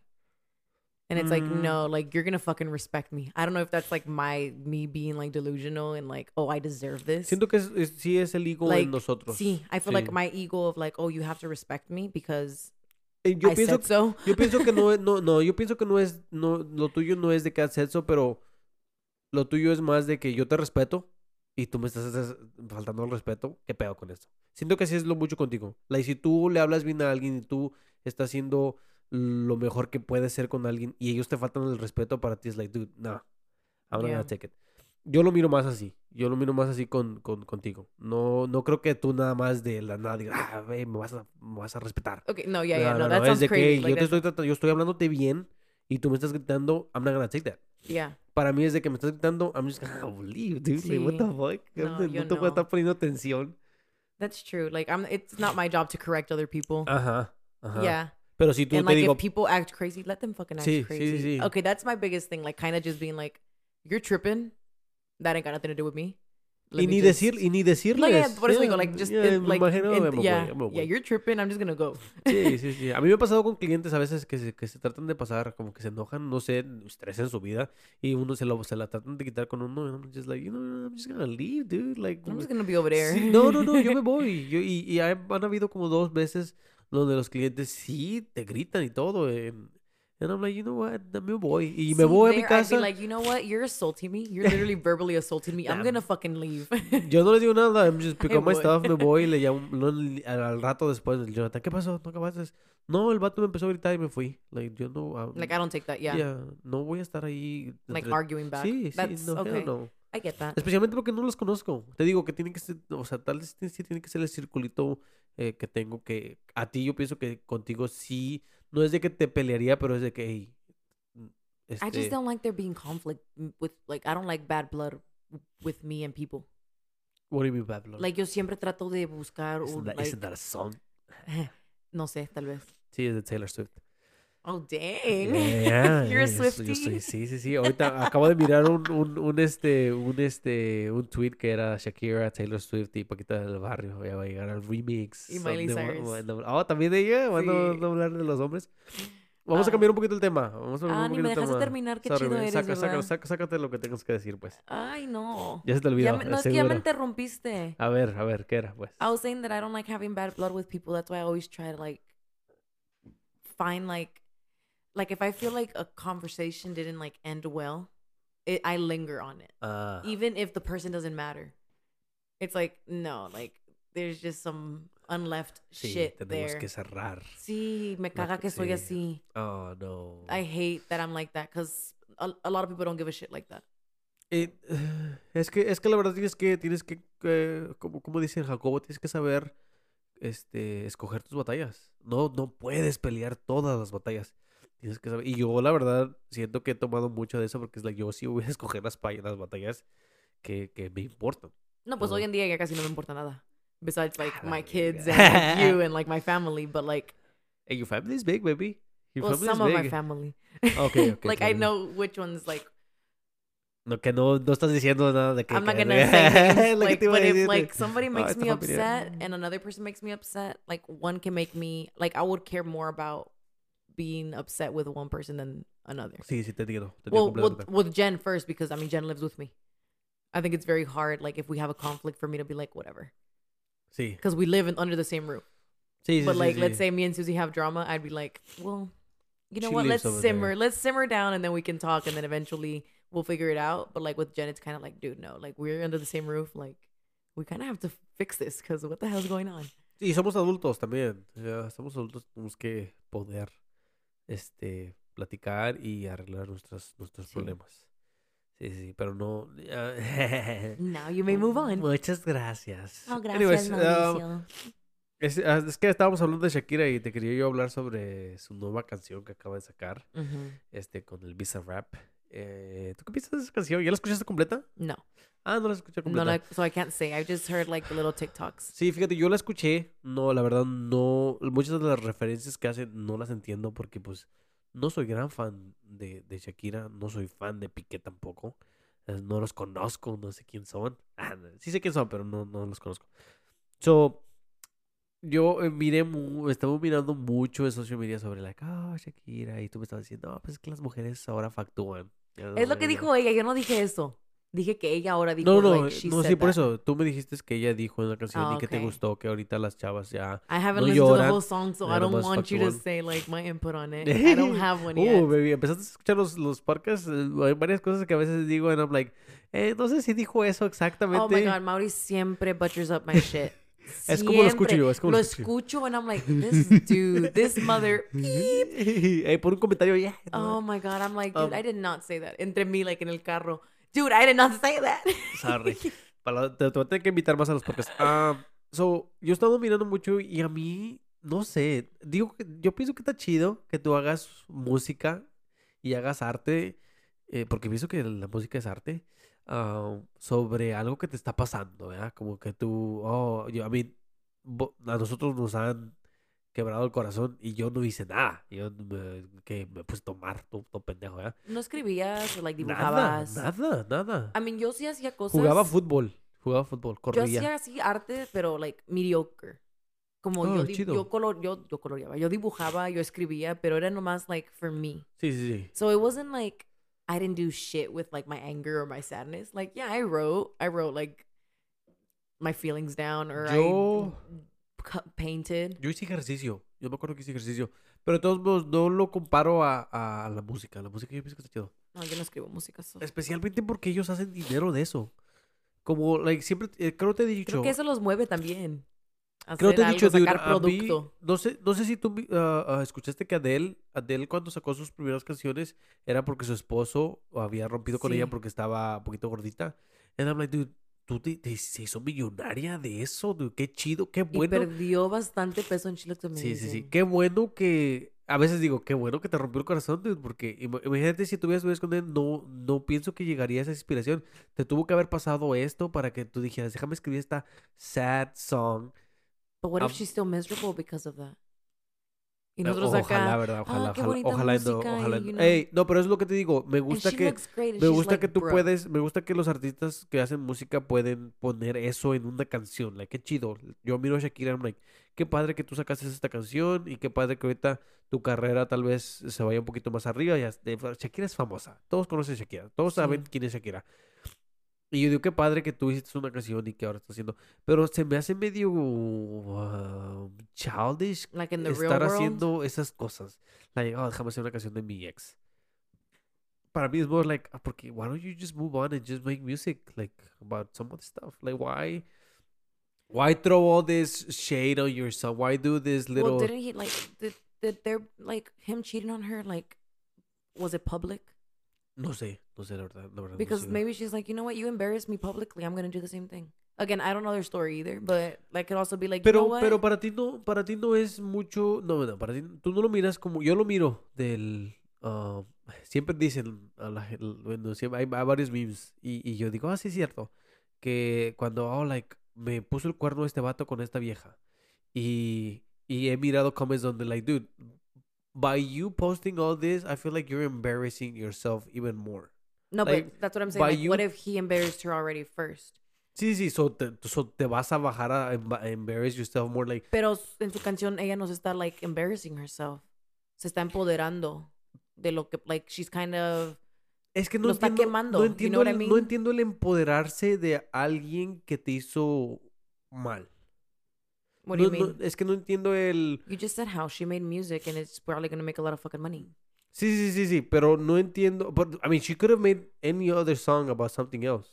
[SPEAKER 1] And it's like,
[SPEAKER 2] Mm.
[SPEAKER 1] no, like you're gonna fucking respect me. I don't know if that's like my me being like delusional and like, oh, I deserve this.
[SPEAKER 2] Siento que es, es- sí es el ego
[SPEAKER 1] like,
[SPEAKER 2] en nosotros.
[SPEAKER 1] See, I feel like
[SPEAKER 2] Sí.
[SPEAKER 1] my ego of like, oh, you have to respect me because
[SPEAKER 2] Yo
[SPEAKER 1] I
[SPEAKER 2] pienso
[SPEAKER 1] said so.
[SPEAKER 2] Yo pienso que no no, no, yo pienso que no es, no, lo tuyo no es de que haces eso, pero lo tuyo es más de que yo te respeto y tú me estás faltando el respeto. ¿Qué pedo con esto? Siento que así es lo mucho contigo. Like, si tú le hablas bien a alguien y tú estás haciendo lo mejor que puedes ser con alguien y ellos te faltan el respeto para ti, es like, dude, no, I'm not
[SPEAKER 1] Yeah.
[SPEAKER 2] gonna take it. Yo lo miro más así. Yo lo miro más así con, con, contigo. No, no creo que tú nada más de la nada digas, ah, ve, me vas a, me vas a respetar.
[SPEAKER 1] Okay, no, yeah, yeah,
[SPEAKER 2] No,
[SPEAKER 1] no,
[SPEAKER 2] no,
[SPEAKER 1] that
[SPEAKER 2] no,
[SPEAKER 1] sounds crazy.
[SPEAKER 2] que
[SPEAKER 1] Like,
[SPEAKER 2] yo te estoy tratando, yo estoy hablándote bien y tú me estás gritando, I'm not gonna take that.
[SPEAKER 1] yeah,
[SPEAKER 2] Para mí es de que me estás gritando, I'm just gonna leave, dude. Like, what the
[SPEAKER 1] Sí.
[SPEAKER 2] fuck?
[SPEAKER 1] No,
[SPEAKER 2] No,
[SPEAKER 1] yo
[SPEAKER 2] te voy a estar poniendo atención.
[SPEAKER 1] that's true. Like, I'm. It's not my job to correct other people.
[SPEAKER 2] Ajá, ajá.
[SPEAKER 1] Yeah,
[SPEAKER 2] Pero si tú
[SPEAKER 1] and
[SPEAKER 2] te
[SPEAKER 1] like
[SPEAKER 2] digo,
[SPEAKER 1] if people act crazy, let them fucking act
[SPEAKER 2] Sí, sí,
[SPEAKER 1] crazy.
[SPEAKER 2] sí.
[SPEAKER 1] Okay, that's my biggest thing. Like, kind of just being like, you're tripping. That ain't got nothing to do with me. Let
[SPEAKER 2] y
[SPEAKER 1] me
[SPEAKER 2] ni
[SPEAKER 1] just-
[SPEAKER 2] decir, y ni decirles.
[SPEAKER 1] No, yeah, por eso digo,
[SPEAKER 2] Yeah,
[SPEAKER 1] like, just,
[SPEAKER 2] yeah, me
[SPEAKER 1] like,
[SPEAKER 2] imagino,
[SPEAKER 1] in-
[SPEAKER 2] me
[SPEAKER 1] yeah,
[SPEAKER 2] me
[SPEAKER 1] yeah, you're tripping. I'm just gonna go.
[SPEAKER 2] Sí, sí, sí. A mí me ha pasado con clientes a veces que se, que se tratan de pasar, como que se enojan, no sé, estrés en su vida, y uno se, lo, se la tratan de quitar con uno, and I'm just like, you know, I'm just gonna leave, dude. Like,
[SPEAKER 1] I'm just gonna be over there.
[SPEAKER 2] Sí, no, no, no, yo me voy. Yo, y y han habido como dos veces donde los clientes sí te gritan y todo. En, and I'm like, you know what, me voy. Y me
[SPEAKER 1] See,
[SPEAKER 2] voy a mi
[SPEAKER 1] I'd be like, you know what? You're assaulting me. You're literally verbally assaulting me. I'm gonna fucking leave.
[SPEAKER 2] Yo no les digo nada, I'm just pick
[SPEAKER 1] Ay,
[SPEAKER 2] up my stuff, me voy y le llamo no, al, rato después, Jonathan, ¿qué pasó? ¿No acabaste? No, el vato me empezó a gritar y me fui. Like, yo no, ah,
[SPEAKER 1] like I don't take that. Yeah.
[SPEAKER 2] yeah, no voy a estar ahí.
[SPEAKER 1] Like
[SPEAKER 2] entre-
[SPEAKER 1] arguing back.
[SPEAKER 2] Sí, sí,
[SPEAKER 1] That's
[SPEAKER 2] no, hell
[SPEAKER 1] okay.
[SPEAKER 2] no.
[SPEAKER 1] I get that.
[SPEAKER 2] Especialmente porque no los conozco. Te digo que tiene que ser, o sea, tal vez sí tiene que ser el circulito eh, que tengo que a ti yo pienso que contigo sí, no es de que te pelearía, pero es de que, hey,
[SPEAKER 1] I
[SPEAKER 2] este,
[SPEAKER 1] just don't like there being conflict with like I don't like bad blood with me and people.
[SPEAKER 2] what do you mean bad blood?
[SPEAKER 1] Like yo siempre trato de buscar
[SPEAKER 2] isn't,
[SPEAKER 1] un
[SPEAKER 2] that,
[SPEAKER 1] like,
[SPEAKER 2] isn't that a song?
[SPEAKER 1] no sé, tal vez.
[SPEAKER 2] Sí, es de Taylor Swift.
[SPEAKER 1] Oh, dang.
[SPEAKER 2] Yeah,
[SPEAKER 1] You're a
[SPEAKER 2] yeah, yo soy- yo
[SPEAKER 1] Swiftie.
[SPEAKER 2] soy- sí, sí, sí. Ahorita acabo de mirar un, un, un, este, un, este, un tweet que era Shakira, Taylor Swift y Paquita del Barrio. Ya va a llegar al remix.
[SPEAKER 1] Y Miley Cyrus.
[SPEAKER 2] Oh, también de ella. Van
[SPEAKER 1] Sí.
[SPEAKER 2] a hablar de los hombres. Vamos a cambiar un poquito el tema. Vamos a
[SPEAKER 1] Ah,
[SPEAKER 2] un
[SPEAKER 1] ni me dejaste
[SPEAKER 2] tema.
[SPEAKER 1] terminar. Qué
[SPEAKER 2] Sorry,
[SPEAKER 1] chido eres,
[SPEAKER 2] Saca- saca- saca- sácate lo que tengas que decir, pues.
[SPEAKER 1] Ay, no.
[SPEAKER 2] Ya se te olvidó.
[SPEAKER 1] Me- no, es que ya me interrumpiste.
[SPEAKER 2] A ver, a ver, ¿qué era, pues?
[SPEAKER 1] I was saying that I don't like having bad blood with people. That's why I always try to like find like like if I feel like a conversation didn't like end well, it, I linger on it.
[SPEAKER 2] Ah,
[SPEAKER 1] Even if the person doesn't matter. It's like no, like there's just some unleft
[SPEAKER 2] sí,
[SPEAKER 1] shit there.
[SPEAKER 2] que cerrar.
[SPEAKER 1] Sí, me caga
[SPEAKER 2] que
[SPEAKER 1] que soy
[SPEAKER 2] sí.
[SPEAKER 1] así.
[SPEAKER 2] Oh, no.
[SPEAKER 1] I hate that I'm like that because a, a lot of people don't give a shit like that.
[SPEAKER 2] Eh, es que es que la verdad tienes que tienes que eh, como como dice Jacobo tienes que saber este escoger tus batallas no no puedes pelear todas las batallas tienes que saber y yo la verdad siento que he tomado mucho de eso porque es like yo sí voy a escoger las, las batallas que, que me importan
[SPEAKER 1] No, pues
[SPEAKER 2] No.
[SPEAKER 1] hoy en día ya casi no me importa nada. Besides like
[SPEAKER 2] Ah,
[SPEAKER 1] my
[SPEAKER 2] la
[SPEAKER 1] kids and like, you and like my family, but like
[SPEAKER 2] hey your family is big baby your
[SPEAKER 1] well, some
[SPEAKER 2] is
[SPEAKER 1] of my
[SPEAKER 2] big
[SPEAKER 1] family.
[SPEAKER 2] okay, okay,
[SPEAKER 1] like I know which ones like
[SPEAKER 2] no que no no estás diciendo nada de que
[SPEAKER 1] I'm not gonna say like, but if like somebody
[SPEAKER 2] "Ah,
[SPEAKER 1] makes
[SPEAKER 2] esta
[SPEAKER 1] me
[SPEAKER 2] familia".
[SPEAKER 1] upset and another person makes me upset, like one can make me like I would care more about being upset with one person than another.
[SPEAKER 2] sí sí te entiendo te
[SPEAKER 1] Well, with, with Jen first because I mean Jen lives with me. I think it's very hard, like if we have a conflict, for me to be like whatever,
[SPEAKER 2] sí
[SPEAKER 1] because we live in, under the same roof.
[SPEAKER 2] sí sí
[SPEAKER 1] but
[SPEAKER 2] sí,
[SPEAKER 1] like,
[SPEAKER 2] sí.
[SPEAKER 1] let's say me and Susie have drama, I'd be like, well, you know
[SPEAKER 2] She
[SPEAKER 1] what? Let's simmer.
[SPEAKER 2] there.
[SPEAKER 1] Let's simmer down, and then we can talk, and then eventually we'll figure it out. But like with Jen, it's kind of like, dude, no, like we're under the same roof. Like we kind of have to fix this because what the hell's going on?
[SPEAKER 2] Y somos adultos también. Ya somos adultos, tenemos que poder este platicar y arreglar nuestros nuestros
[SPEAKER 1] Sí.
[SPEAKER 2] problemas. Sí, sí, pero no.
[SPEAKER 1] Now you may move on.
[SPEAKER 2] Muchas gracias.
[SPEAKER 1] Oh,
[SPEAKER 2] Anyways,
[SPEAKER 1] gracias,
[SPEAKER 2] um,
[SPEAKER 1] Mauricio.
[SPEAKER 2] es, ah, es que estábamos hablando de Shakira y te quería yo hablar sobre su nueva canción que acaba de sacar, este, con el Visa Rap. Eh, ¿Tú qué piensas de esa canción? ¿Ya la escuchaste completa?
[SPEAKER 1] No,
[SPEAKER 2] Ah, no la escuché
[SPEAKER 1] no,
[SPEAKER 2] completa.
[SPEAKER 1] like, so I can't say. I just heard like the little TikToks.
[SPEAKER 2] Sí, fíjate, yo la escuché, no, la verdad no, muchas de las referencias que hacen no las entiendo porque pues no soy gran fan de, de Shakira, no soy fan de Piqué tampoco, no los conozco, no sé quién son, Ah, no, sí sé quién son, pero no, no los conozco. So, yo eh, miré, estaba mirando mucho en social media sobre like, ah, Shakira, y tú me estabas diciendo, no, pues es que las mujeres ahora factúan.
[SPEAKER 1] Es lo que dijo ella. Yo no dije eso. Dije que ella ahora dijo.
[SPEAKER 2] No, no,
[SPEAKER 1] like, she
[SPEAKER 2] no,
[SPEAKER 1] said
[SPEAKER 2] sí, por
[SPEAKER 1] that.
[SPEAKER 2] eso. Tú me dijiste que ella dijo en la canción
[SPEAKER 1] Ah,
[SPEAKER 2] y que te gustó, que ahorita las chavas ya
[SPEAKER 1] I haven't
[SPEAKER 2] no
[SPEAKER 1] listened to the
[SPEAKER 2] lloran,
[SPEAKER 1] whole song, so I
[SPEAKER 2] nada
[SPEAKER 1] don't
[SPEAKER 2] más
[SPEAKER 1] want you to
[SPEAKER 2] factúan.
[SPEAKER 1] say like my input on it. I don't have one yet.
[SPEAKER 2] Uh, baby, empezaste a escuchar los, los podcasts. eh, Hay varias cosas que a veces digo, and I'm like, eh, no sé si dijo eso exactamente.
[SPEAKER 1] Oh my god, Mauri siempre butchers up my shit.
[SPEAKER 2] Es como lo escucho yo, es como
[SPEAKER 1] lo
[SPEAKER 2] lo escucho
[SPEAKER 1] and I'm like, this dude, this mother.
[SPEAKER 2] eh, por un comentario, ya.
[SPEAKER 1] Oh my god, I'm like, dude,
[SPEAKER 2] Um,
[SPEAKER 1] I did not say that. Entre mí, like en el carro. Dude, I did not say that.
[SPEAKER 2] Sorry. Para- te, te voy a tener que invitar más a los podcasts. Ah, so, yo he estado mirando mucho y a mí, no sé, digo que yo pienso que está chido que tú hagas música y hagas arte, eh, porque pienso que la música es arte, ah, sobre algo que te está pasando, ¿verdad? Como que tú, oh, yo, a mí, a nosotros nos han quebrado el corazón y yo no hice nada. Yo me, que me puse a tomar, todo, todo pendejo, ¿verdad?
[SPEAKER 1] no escribías o like
[SPEAKER 2] Nada,
[SPEAKER 1] dibujabas.
[SPEAKER 2] nada, nada.
[SPEAKER 1] I mean, yo sí hacía cosas.
[SPEAKER 2] Jugaba fútbol, jugaba fútbol,
[SPEAKER 1] Yo
[SPEAKER 2] corría.
[SPEAKER 1] hacía así arte, pero like mediocre. Como
[SPEAKER 2] Oh,
[SPEAKER 1] yo, yo, color, yo, yo coloreaba, yo dibujaba, yo escribía, pero era nomás like for me.
[SPEAKER 2] Sí, sí, sí.
[SPEAKER 1] So it wasn't like I didn't do shit with like my anger or my sadness. Like, yeah, I wrote, I wrote like my feelings down or
[SPEAKER 2] Yo-
[SPEAKER 1] I painted.
[SPEAKER 2] Yo hice ejercicio. Yo me acuerdo que hice ejercicio. Pero de todos modos, no lo comparo a, a la música. La música yo pienso que está chido.
[SPEAKER 1] No, yo no escribo música. so-
[SPEAKER 2] Especialmente porque ellos hacen dinero de eso. Como, like, siempre, eh, creo que te he dicho.
[SPEAKER 1] Creo que eso los mueve también.
[SPEAKER 2] Creo que
[SPEAKER 1] Hacer
[SPEAKER 2] te he dicho, dude,
[SPEAKER 1] sacar
[SPEAKER 2] a mí- no sé, no sé si tú ah, escuchaste que Adele, Adele cuando sacó sus primeras canciones era porque su esposo había rompido con ella porque estaba un poquito gordita. And I'm like, dude, tú te, te- se hizo millonaria de eso, dude. Qué chido, qué
[SPEAKER 1] Y
[SPEAKER 2] bueno.
[SPEAKER 1] perdió bastante peso en Chile también.
[SPEAKER 2] Sí, sí, sí. Qué bueno que. A veces digo, qué bueno que te rompió el corazón, dude, porque ima- imagínate si tuvieras con él, no, no pienso que llegaría a esa inspiración. Te tuvo que haber pasado esto para que tú dijeras, déjame escribir esta sad song.
[SPEAKER 1] But what if
[SPEAKER 2] Um,
[SPEAKER 1] she's still miserable because of that? Y nosotros
[SPEAKER 2] ojalá,
[SPEAKER 1] acá.
[SPEAKER 2] ¿verdad?
[SPEAKER 1] "Ah,
[SPEAKER 2] Ojalá,
[SPEAKER 1] qué
[SPEAKER 2] ojalá, ojalá, no,
[SPEAKER 1] música", y,
[SPEAKER 2] ojalá.
[SPEAKER 1] you
[SPEAKER 2] no.
[SPEAKER 1] know.
[SPEAKER 2] Ey, no, pero es lo que te digo. Me gusta que, me gusta
[SPEAKER 1] like,
[SPEAKER 2] que tú
[SPEAKER 1] "Bruh".
[SPEAKER 2] puedes, me gusta que los artistas que hacen música pueden poner eso en una canción. Like, qué chido. Yo miro a Shakira, I'm like, qué padre que tú sacaste esta canción y qué padre que ahorita tu carrera tal vez se vaya un poquito más arriba. Ya, Shakira es famosa. Todos conocen a Shakira. Todos saben
[SPEAKER 1] Sí.
[SPEAKER 2] quién es Shakira. Y yo digo, qué padre que tú hiciste una canción y que ahora estás haciendo. Pero se me hace medio uh, childish
[SPEAKER 1] Like in the real
[SPEAKER 2] estar haciendo esas cosas. Like, oh, déjame hacer una canción de mi ex. Para mí es more like, ah, porque why don't you just move on and just make music like about some other stuff? Like why why throw all this shade on yourself? Why do this little
[SPEAKER 1] Well, didn't he like did did there like him cheating on her like was it public?
[SPEAKER 2] No sé, no sé la verdad, la verdad no
[SPEAKER 1] Because
[SPEAKER 2] sé.
[SPEAKER 1] maybe she's like, you know what, you embarrassed me publicly, I'm gonna do the same thing. Again, I don't know their story either, but like could also be like, you know
[SPEAKER 2] Pero,
[SPEAKER 1] what?
[SPEAKER 2] pero para ti no, para ti no es mucho, no, no, para ti, tú no lo miras como, yo lo miro del, ah, siempre dicen, a la, bueno, siempre hay, hay varios memes y, y yo digo, ah, sí es cierto, que cuando, oh, like, me puso el cuerno este vato con esta vieja y, y he mirado comments donde, like, dude, by you posting all this, I feel like you're embarrassing yourself even more.
[SPEAKER 1] no,
[SPEAKER 2] like,
[SPEAKER 1] but that's what I'm saying. what
[SPEAKER 2] you-
[SPEAKER 1] if he embarrassed her already first?
[SPEAKER 2] Sí, sí, so te, so te vas a bajar a, emba- a embarrass yourself more, like,
[SPEAKER 1] Pero en su canción ella no se está like embarrassing herself. Se está empoderando de lo que like she's kind of
[SPEAKER 2] Es que no
[SPEAKER 1] Lo está quemando,
[SPEAKER 2] no
[SPEAKER 1] you
[SPEAKER 2] entiendo,
[SPEAKER 1] know what I
[SPEAKER 2] el, no entiendo el empoderarse de alguien que te hizo mal.
[SPEAKER 1] What do
[SPEAKER 2] No-
[SPEAKER 1] you
[SPEAKER 2] no,
[SPEAKER 1] mean?
[SPEAKER 2] es que no entiendo el...
[SPEAKER 1] You just said how she made music and it's probably gonna make a lot of fucking money.
[SPEAKER 2] Sí, sí, sí, sí, pero no entiendo... But, I mean, she could have made any other song about something else.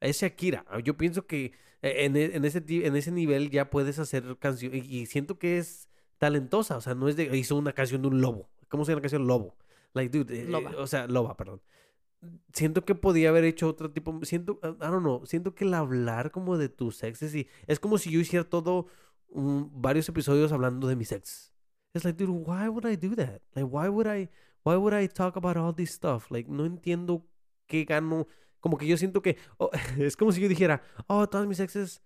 [SPEAKER 2] Es Shakira. Ah, Yo pienso que eh, en, e- en ese, en ese nivel ya puedes hacer canción y, y siento que es talentosa. O sea, no es de... Hizo una canción de un lobo. ¿Cómo se llama la canción? Lobo. Like, dude, eh,
[SPEAKER 1] Loba.
[SPEAKER 2] eh, o sea, loba, perdón. Siento que podía haber hecho otro tipo. Siento, I don't know. Siento que el hablar como de tus exes y es como si yo hiciera todo un- varios episodios hablando de mis exes. It's like, dude, why would I do that? Like, why would I, why would I talk about all this stuff? Like, no entiendo qué gano. Como que yo siento que, oh, es como si yo dijera, oh, todas mis exes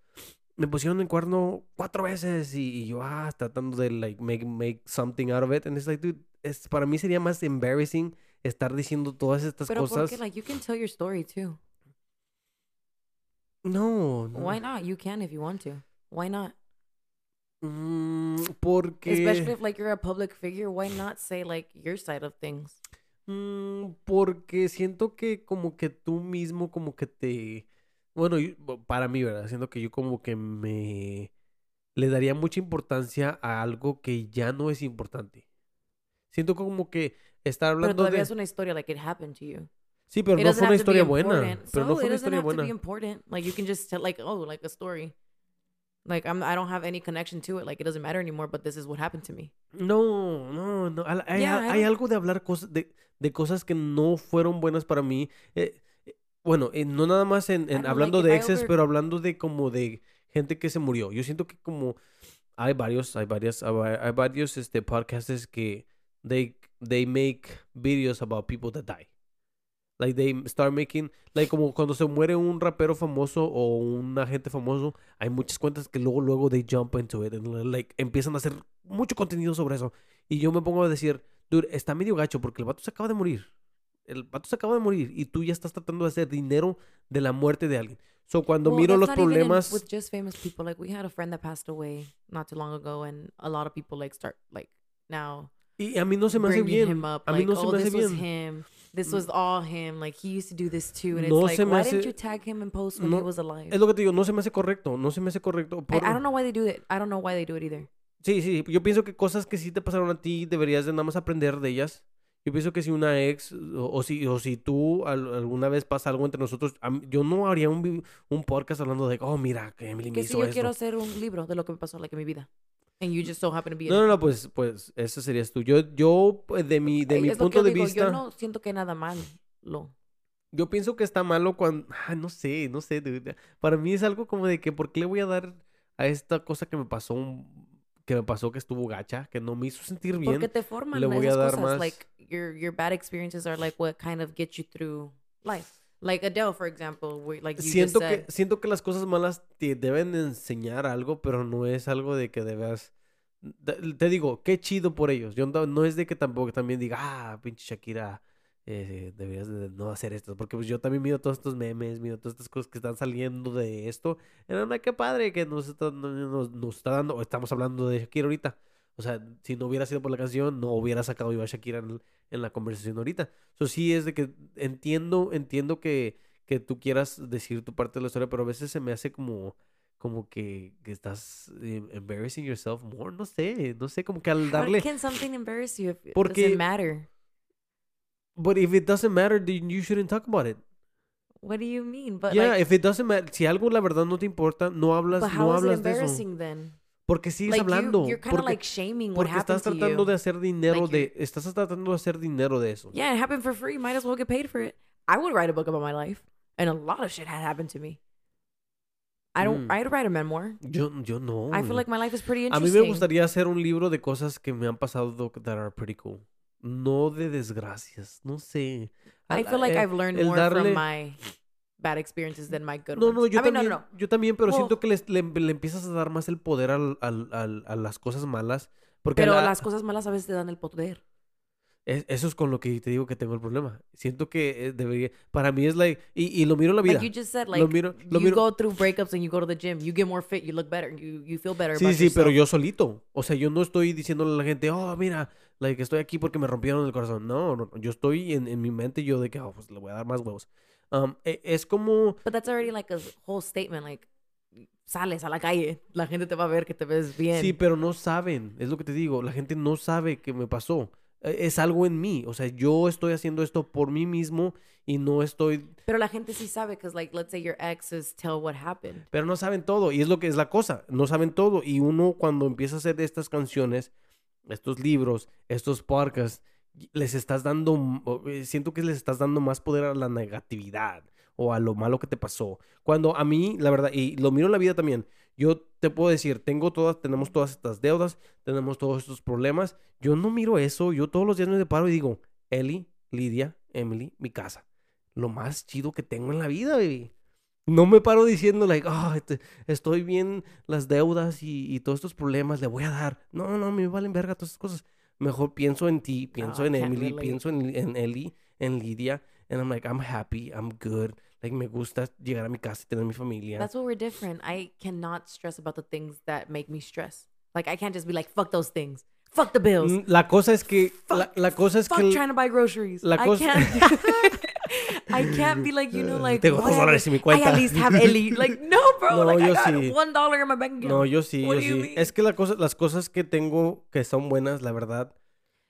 [SPEAKER 2] me pusieron el cuerno cuatro veces y, y yo, ah, tratando de, like, make, make something out of it. And it's like, dude, es, para mí sería más embarrassing estar diciendo todas estas
[SPEAKER 1] Pero
[SPEAKER 2] cosas.
[SPEAKER 1] porque like you can tell your story too.
[SPEAKER 2] No, no.
[SPEAKER 1] Why not? You can if you want to. Why not?
[SPEAKER 2] Mm, porque...
[SPEAKER 1] Especially if like you're a public figure, why not say like your side of things?
[SPEAKER 2] Mm, porque siento que como que tú mismo como que te... Bueno, yo- para mí, ¿verdad? Siento que yo como que me... Le daría mucha importancia a algo que ya no es importante. Siento como que estar
[SPEAKER 1] Pero
[SPEAKER 2] hablando
[SPEAKER 1] todavía
[SPEAKER 2] de...
[SPEAKER 1] es una historia like it happened to you.
[SPEAKER 2] Sí, pero
[SPEAKER 1] it
[SPEAKER 2] no fue una historia buena. Pero
[SPEAKER 1] so
[SPEAKER 2] no fue una historia buena.
[SPEAKER 1] Like you can just tell like oh like a story. Like I'm I don't have any connection to it. Like it doesn't matter anymore. But this is what happened to me.
[SPEAKER 2] No, no, no. Hay,
[SPEAKER 1] Yeah,
[SPEAKER 2] hay
[SPEAKER 1] don't-
[SPEAKER 2] algo de hablar cosas de, de cosas que no fueron buenas para mí. Eh, eh, bueno, eh, no nada más en, en hablando
[SPEAKER 1] like,
[SPEAKER 2] de exes,
[SPEAKER 1] over-
[SPEAKER 2] pero hablando de como de gente que se murió. Yo siento que como hay varios, hay varias, hay va- hay varios este podcasts que they they make videos about people that die. Like they start making, like como cuando se muere un rapero famoso o un agente famoso, hay muchas cuentas que luego luego they jump into it and like empiezan a hacer mucho contenido sobre eso. Y yo me pongo a decir, dude, está medio gacho porque el vato se acaba de morir. El vato se acaba de morir y tú ya estás tratando de hacer dinero de la muerte de alguien. So cuando
[SPEAKER 1] Well,
[SPEAKER 2] miro los
[SPEAKER 1] even in-
[SPEAKER 2] problemas,
[SPEAKER 1] with just famous people. Like we had a friend that passed away not too long ago, and a lot of people like start like now
[SPEAKER 2] y a mí no se me hace bien.
[SPEAKER 1] him up.
[SPEAKER 2] a mí
[SPEAKER 1] like,
[SPEAKER 2] no se
[SPEAKER 1] oh,
[SPEAKER 2] me hace
[SPEAKER 1] this was
[SPEAKER 2] bien.
[SPEAKER 1] him. This was all him. Like he used to do this too, and it's
[SPEAKER 2] No
[SPEAKER 1] like, why
[SPEAKER 2] hace-
[SPEAKER 1] didn't you tag him and post when
[SPEAKER 2] No,
[SPEAKER 1] he was alive?
[SPEAKER 2] Es lo que te digo, no se me hace correcto, no se me hace correcto.
[SPEAKER 1] I,
[SPEAKER 2] por-
[SPEAKER 1] I don't know why they do it. I don't know why they do it either.
[SPEAKER 2] Sí, sí, yo pienso que cosas que sí te pasaron a ti deberías de nada más aprender de ellas. Yo pienso que si una ex o, o si o si tú al- alguna vez pasa algo entre nosotros, a yo no haría un, un podcast hablando de, oh, mira, que Emily me
[SPEAKER 1] Que si
[SPEAKER 2] hizo
[SPEAKER 1] yo
[SPEAKER 2] esto.
[SPEAKER 1] quiero hacer un libro de lo que me pasó like en mi vida, and you just so happen to be
[SPEAKER 2] No, no, no, pues, pues, eso serías tú. Yo, yo, pues, de mi, de mi
[SPEAKER 1] es lo que
[SPEAKER 2] punto de
[SPEAKER 1] digo,
[SPEAKER 2] vista,
[SPEAKER 1] Yo no siento que nada mal. Lo.
[SPEAKER 2] yo pienso que está malo cuando, ah, no sé, no sé, dude. Para mí es algo como de que, ¿por qué le voy a dar a esta cosa que me pasó, un- que me pasó que estuvo gacha, que no me hizo sentir bien?
[SPEAKER 1] Porque te forman
[SPEAKER 2] le voy a
[SPEAKER 1] esas
[SPEAKER 2] dar
[SPEAKER 1] cosas.
[SPEAKER 2] más-
[SPEAKER 1] Like your your bad experiences are like what kind of get you through life. Like Adele, for example, where like you
[SPEAKER 2] siento
[SPEAKER 1] just
[SPEAKER 2] que siento que las cosas malas te deben de enseñar algo, pero no es algo de que debas te digo, qué chido por ellos. Yo no, no es de que tampoco también diga, ah, pinche Shakira, eh, deberías de no hacer esto. Porque pues yo también miro todos estos memes, miro todas estas cosas que están saliendo de esto. Era una qué padre que nos está, nos, nos está dando, o estamos hablando de Shakira ahorita. O sea, si no hubiera sido por la canción, no hubiera sacado yo a Shakira en, en la conversación ahorita. Eso sí es de que entiendo, entiendo que, que tú quieras decir tu parte de la historia, pero a veces se me hace como como que, que estás eh, embarrassing yourself more, no sé, no sé, como que al
[SPEAKER 1] How
[SPEAKER 2] darle...
[SPEAKER 1] can something embarrass you if it
[SPEAKER 2] Porque-
[SPEAKER 1] doesn't matter?
[SPEAKER 2] But if it doesn't matter, then you shouldn't talk about it.
[SPEAKER 1] What do you mean? But
[SPEAKER 2] yeah,
[SPEAKER 1] like,
[SPEAKER 2] if it doesn't matter, si algo la verdad no te importa, no hablas,
[SPEAKER 1] but
[SPEAKER 2] no
[SPEAKER 1] how is it
[SPEAKER 2] hablas de eso.
[SPEAKER 1] embarrassing then?
[SPEAKER 2] Porque sigues
[SPEAKER 1] Like
[SPEAKER 2] hablando.
[SPEAKER 1] you're of
[SPEAKER 2] porque
[SPEAKER 1] like shaming what
[SPEAKER 2] porque estás tratando de hacer dinero
[SPEAKER 1] Like
[SPEAKER 2] de... Estás tratando de hacer dinero de eso.
[SPEAKER 1] Yeah, it happened for free. Might as well get paid for it. I would write a book about my life, and a lot of shit had happened to me. I don't.
[SPEAKER 2] Mm.
[SPEAKER 1] I'd write a memoir.
[SPEAKER 2] Yo, yo no.
[SPEAKER 1] I feel like my life is pretty
[SPEAKER 2] A
[SPEAKER 1] interesting.
[SPEAKER 2] mí me gustaría hacer un libro de cosas que me han pasado that are pretty cool. No de desgracias, no sé.
[SPEAKER 1] I feel like
[SPEAKER 2] el-
[SPEAKER 1] I've learned more
[SPEAKER 2] darle-
[SPEAKER 1] from my bad experiences than my good
[SPEAKER 2] No,
[SPEAKER 1] ones.
[SPEAKER 2] no, yo
[SPEAKER 1] I mean,
[SPEAKER 2] también,
[SPEAKER 1] no, no, no.
[SPEAKER 2] yo también, pero
[SPEAKER 1] Well-
[SPEAKER 2] siento que les- le, le empiezas a dar más el poder al, al- al- a las cosas malas. Porque
[SPEAKER 1] Pero
[SPEAKER 2] la-
[SPEAKER 1] las cosas malas a veces te dan el poder.
[SPEAKER 2] es- eso es con lo que te digo que tengo el problema. Siento que eh, debería, para mí es like, y, y lo miro en la vida.
[SPEAKER 1] Like you just said,
[SPEAKER 2] Lo miro- lo
[SPEAKER 1] you
[SPEAKER 2] miro-
[SPEAKER 1] go through breakups and you go to the gym, you get more fit, you look better, you you feel better.
[SPEAKER 2] Sí,
[SPEAKER 1] about
[SPEAKER 2] sí, pero yo solito. O sea, yo no estoy diciéndole a la gente, oh, mira, like, estoy aquí porque me rompieron el corazón. No, no, no, yo estoy en, en mi mente yo de que, oh, pues le voy a dar más huevos. Um, es como,
[SPEAKER 1] But that's already like a whole statement. Like sales a la calle, la gente te va a ver que te ves bien.
[SPEAKER 2] sí, pero no saben, es lo que te digo, la gente no sabe que me pasó. E- Es algo en mí, o sea, yo estoy haciendo esto por mí mismo y no estoy,
[SPEAKER 1] Pero la gente sí sabe, because like let's say your exes tell what happened.
[SPEAKER 2] pero no saben todo y es lo que es la cosa, no saben todo y uno cuando empieza a hacer estas canciones, estos libros, estos podcasts, les estás dando, eh, siento que les estás dando más poder a la negatividad o a lo malo que te pasó. Cuando a mí, la verdad, y lo miro en la vida también, yo te puedo decir, tengo todas, tenemos todas estas deudas, tenemos todos estos problemas, yo no miro eso, yo todos los días me paro y digo, Eli, Lidia, Emily, mi casa, lo más chido que tengo en la vida, baby. No me paro diciendo, like, "Ah, este- estoy bien, las deudas y, y todos estos problemas le voy a dar. No, no, me valen verga todas esas cosas. Mejor pienso en ti, pienso
[SPEAKER 1] oh,
[SPEAKER 2] en Emily,
[SPEAKER 1] relate.
[SPEAKER 2] pienso en, en Ellie, en Lidia. And I'm like, I'm happy, I'm good. Like, me gusta llegar a mi casa y tener mi familia.
[SPEAKER 1] That's what we're different. I cannot stress about the things that make me stress. Like I can't just be like fuck those things, fuck the bills,
[SPEAKER 2] La cosa es que, la,
[SPEAKER 1] Fuck-
[SPEAKER 2] la cosa es
[SPEAKER 1] fuck
[SPEAKER 2] que...
[SPEAKER 1] trying to buy groceries.
[SPEAKER 2] la
[SPEAKER 1] I
[SPEAKER 2] cosa-
[SPEAKER 1] can't. I can't be like you know like
[SPEAKER 2] Tengo dos dólares en mi
[SPEAKER 1] I
[SPEAKER 2] cuenta.
[SPEAKER 1] at least have Ellie. Like no, bro.
[SPEAKER 2] No,
[SPEAKER 1] like I
[SPEAKER 2] yo
[SPEAKER 1] got
[SPEAKER 2] sí.
[SPEAKER 1] one dollar in my bank account.
[SPEAKER 2] No, yo sí,
[SPEAKER 1] What
[SPEAKER 2] yo sí.
[SPEAKER 1] mean?
[SPEAKER 2] Es que la cosa, las cosas que tengo que son buenas, la verdad,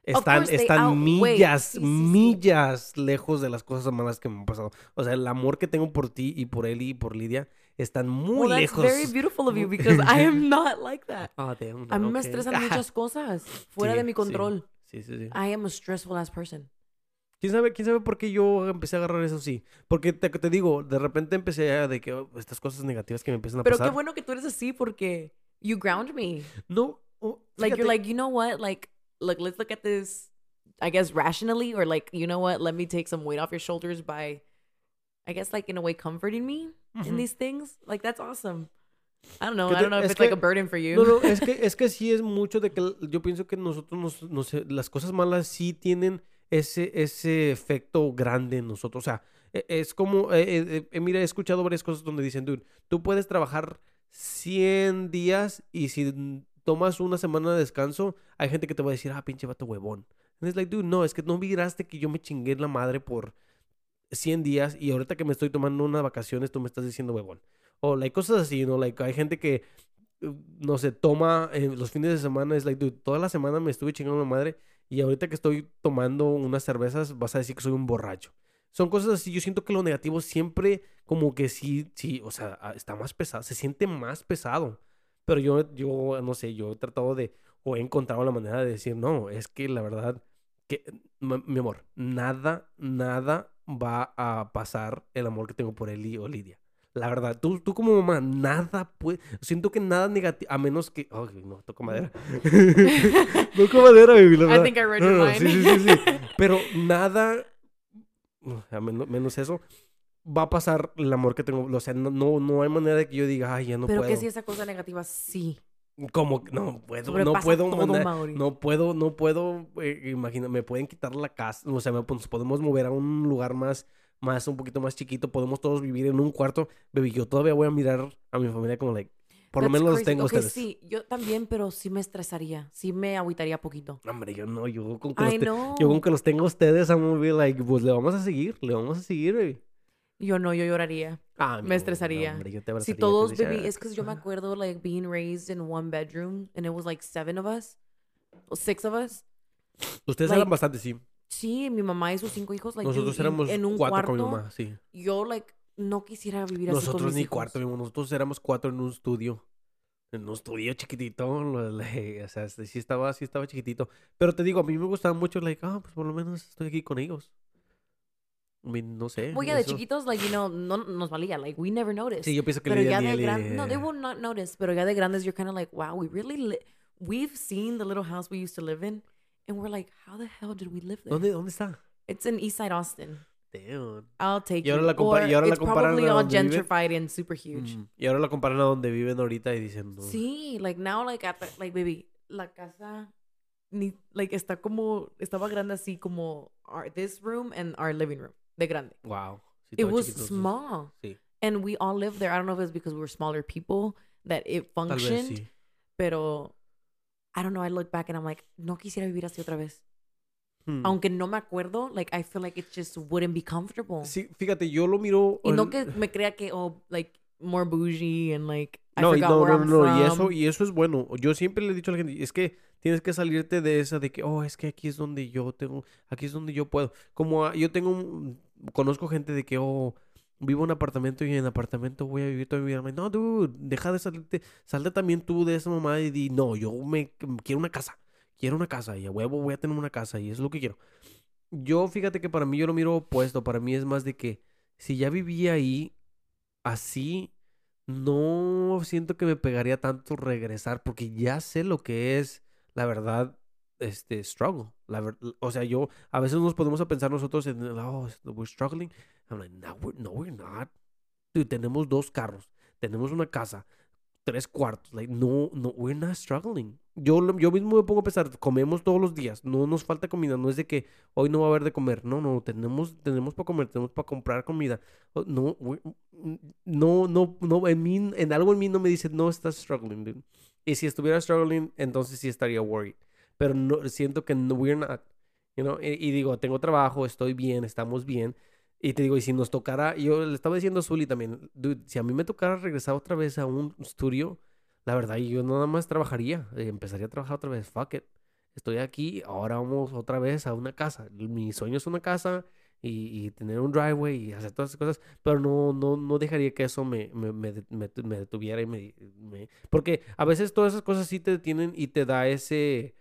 [SPEAKER 2] están, están millas,
[SPEAKER 1] sí, sí.
[SPEAKER 2] millas lejos de las cosas malas que me han pasado. O sea, el amor que tengo por ti y por Eli y por Lidia están muy
[SPEAKER 1] well, that's
[SPEAKER 2] lejos.
[SPEAKER 1] very beautiful of you because I am not like that.
[SPEAKER 2] Ah, damn,
[SPEAKER 1] A mí me
[SPEAKER 2] ok.
[SPEAKER 1] estresan muchas cosas fuera
[SPEAKER 2] Sí,
[SPEAKER 1] de mi
[SPEAKER 2] sí.
[SPEAKER 1] control.
[SPEAKER 2] Sí, sí, sí.
[SPEAKER 1] I am a stressful ass person.
[SPEAKER 2] ¿Quién sabe, ¿Quién sabe por qué yo empecé a agarrar eso así? Porque te, te digo, de repente empecé a de que oh, estas cosas negativas que me empiezan a
[SPEAKER 1] Pero qué
[SPEAKER 2] pasar.
[SPEAKER 1] bueno que tú eres así porque you ground me.
[SPEAKER 2] No, oh,
[SPEAKER 1] Like you're like, you know what? Like, look, let's look at this, I guess, rationally, or like, you know what? Let me take some weight off your shoulders by, I guess, like in a way, comforting me in
[SPEAKER 2] Ujú.
[SPEAKER 1] these things. Like that's awesome. I don't know. I don't know if it's like
[SPEAKER 2] que-
[SPEAKER 1] a burden for you.
[SPEAKER 2] No, no, es que, es que sí es mucho de que yo pienso que nosotros, nos, nos- las cosas malas sí tienen ese, ese efecto grande en nosotros. O sea, e- es como, eh, eh, eh, mira, he escuchado varias cosas donde dicen, dude, tú puedes trabajar 100 días y si tomas una semana de descanso, hay gente que te va a decir, ah, pinche vato huevón. And it's like, dude, no, es que no miraste que yo me chingué la madre por 100 días y ahorita que me estoy tomando unas vacaciones tú me estás diciendo huevón. O like cosas así, ¿no? Like hay gente que uh, no sé, toma eh, los fines de semana, es like, dude, toda la semana me estuve chingando la madre y ahorita que estoy tomando unas cervezas vas a decir que soy un borracho. Son cosas así, yo siento que lo negativo siempre como que sí, sí, o sea, ah, está más pesado, se siente más pesado. Pero yo, yo, no sé, yo he tratado de, o he encontrado la manera de decir, no, es que la verdad, que, mi amor, nada, nada va a pasar el amor que tengo por Eli o Lidia. La verdad, tú, tú como mamá, nada puede. Siento que nada negativo, a menos que. Ay, no, toco madera. toco madera, baby, la
[SPEAKER 1] I
[SPEAKER 2] verdad.
[SPEAKER 1] think I read
[SPEAKER 2] No,
[SPEAKER 1] your
[SPEAKER 2] no,
[SPEAKER 1] mind.
[SPEAKER 2] sí, sí, sí, sí. Pero nada, a menos, menos eso, va a pasar el amor que tengo. O sea, no, no, no hay manera de que yo diga, ay, ya no
[SPEAKER 1] Pero
[SPEAKER 2] puedo.
[SPEAKER 1] que si esa cosa negativa sí
[SPEAKER 2] Como que no puedo, no puedo
[SPEAKER 1] todo, Mauri.
[SPEAKER 2] no puedo, no puedo, eh, imagina, me pueden quitar la casa, o sea, me- nos podemos mover a un lugar más, más, un poquito más chiquito, podemos todos vivir en un cuarto, baby, yo todavía voy a mirar a mi familia como, like, por lo menos los tengo ustedes.
[SPEAKER 1] sí, yo también, pero sí me estresaría. Sí me agüitaría poquito.
[SPEAKER 2] Hombre, yo no, yo con que los, te- yo con que los tengo ustedes, I'm gonna be like, pues le vamos a seguir, le vamos a seguir, baby.
[SPEAKER 1] Yo no, yo lloraría.
[SPEAKER 2] Ah,
[SPEAKER 1] Me
[SPEAKER 2] no,
[SPEAKER 1] estresaría.
[SPEAKER 2] hombre, yo te
[SPEAKER 1] Si todos, baby,
[SPEAKER 2] "Ah,
[SPEAKER 1] es que yo me acuerdo, like, being raised in one bedroom, and it was like seven of us, or six of us.
[SPEAKER 2] Ustedes
[SPEAKER 1] like,
[SPEAKER 2] eran bastante, sí.
[SPEAKER 1] Sí, mi mamá y sus cinco hijos, like,
[SPEAKER 2] Nosotros éramos
[SPEAKER 1] en un
[SPEAKER 2] cuatro
[SPEAKER 1] cuarto.
[SPEAKER 2] con mi mamá, sí.
[SPEAKER 1] Yo, like, no quisiera vivir así con
[SPEAKER 2] Nosotros
[SPEAKER 1] mis
[SPEAKER 2] ni
[SPEAKER 1] hijos.
[SPEAKER 2] cuarto, mi amor, nosotros éramos cuatro en un estudio. En un estudio chiquitito, le- o sea, sí estaba, sí estaba chiquitito. Pero te digo, a mí me gustaba mucho, like, ah, pues por lo menos estoy aquí con ellos. I mean, no sé.
[SPEAKER 1] Well, yeah, de
[SPEAKER 2] eso-
[SPEAKER 1] chiquitos, like, you know, no nos valía, like, we never noticed.
[SPEAKER 2] Sí, yo pienso que
[SPEAKER 1] pero ya de grandes, no, they will not notice, pero ya de grandes, you're kind of like, wow, we really, we've seen the little house we used to live in, and we're like, how the hell did we live there?
[SPEAKER 2] ¿Dónde, ¿Dónde está?
[SPEAKER 1] It's in East Side Austin.
[SPEAKER 2] Damn.
[SPEAKER 1] I'll take
[SPEAKER 2] Y ahora la y ahora la comparan
[SPEAKER 1] probably
[SPEAKER 2] a
[SPEAKER 1] all
[SPEAKER 2] viven.
[SPEAKER 1] gentrified and super huge.
[SPEAKER 2] Mm, Y ahora la comparan a donde viven ahorita y dicen, no.
[SPEAKER 1] Sí, like now, like at the, like baby, la casa, ni, like está como, estaba grande así como our, this room and our living room, de grande.
[SPEAKER 2] Wow.
[SPEAKER 1] It was small,
[SPEAKER 2] Sí,
[SPEAKER 1] and we all lived there. I don't know if it's because we were smaller people that it
[SPEAKER 2] vez
[SPEAKER 1] functioned,
[SPEAKER 2] sí.
[SPEAKER 1] pero I don't know. I look back and I'm like, no quisiera vivir así otra vez.
[SPEAKER 2] Hmm.
[SPEAKER 1] Aunque no me acuerdo, like I feel like it just wouldn't be comfortable.
[SPEAKER 2] Sí, fíjate, yo lo miro.
[SPEAKER 1] Y no que me crea que, oh, like, more bougie and like, I
[SPEAKER 2] No,
[SPEAKER 1] forgot
[SPEAKER 2] no,
[SPEAKER 1] where
[SPEAKER 2] no,
[SPEAKER 1] I'm
[SPEAKER 2] no, y eso,
[SPEAKER 1] from.
[SPEAKER 2] y eso es bueno. Yo siempre le he dicho a la gente, es que tienes que salirte de esa de que, oh, es que aquí es donde yo tengo, aquí es donde yo puedo. Como ah, yo tengo, un- conozco gente de que, oh, vivo en un apartamento y en el apartamento voy a vivir toda mi vida. No, dude, deja de salirte, salte también tú de esa mamá y di, no, yo me quiero una casa, quiero una casa y a huevo voy a tener una casa y es lo que quiero. Yo, fíjate que para mí yo lo miro opuesto, para mí es más de que si ya vivía ahí así, no siento que me pegaría tanto regresar porque ya sé lo que es, la verdad, este, struggle. La ver- o sea, yo, a veces nos podemos a pensar nosotros en, oh, we're struggling. I'm like, no, we're, no, we're not. Dude, tenemos dos carros, tenemos una casa, tres cuartos. Like, no, no, we're not struggling. Yo, yo mismo me pongo a pensar, comemos todos los días, no nos falta comida, no es de que hoy no va a haber de comer. No, no, tenemos, tenemos para comer, tenemos para comprar comida. No, no, no, no, en mí, en algo en mí no me dice, no estás struggling, dude. Y si estuviera struggling, entonces sí estaría worried. Pero no, siento que no, we're not, you know, y, y digo, tengo trabajo, estoy bien, estamos bien. Y te digo, y si nos tocara, yo le estaba diciendo a Zully también, dude, si a mí me tocara regresar otra vez a un estudio, la verdad, yo nada más trabajaría, eh, empezaría a trabajar otra vez, fuck it. Estoy aquí, ahora vamos otra vez a una casa. Mi sueño es una casa y, y tener un driveway y hacer todas esas cosas, pero no, no, no dejaría que eso me, me, me, me- detuviera y me- Porque a veces todas esas cosas sí te detienen y te da ese...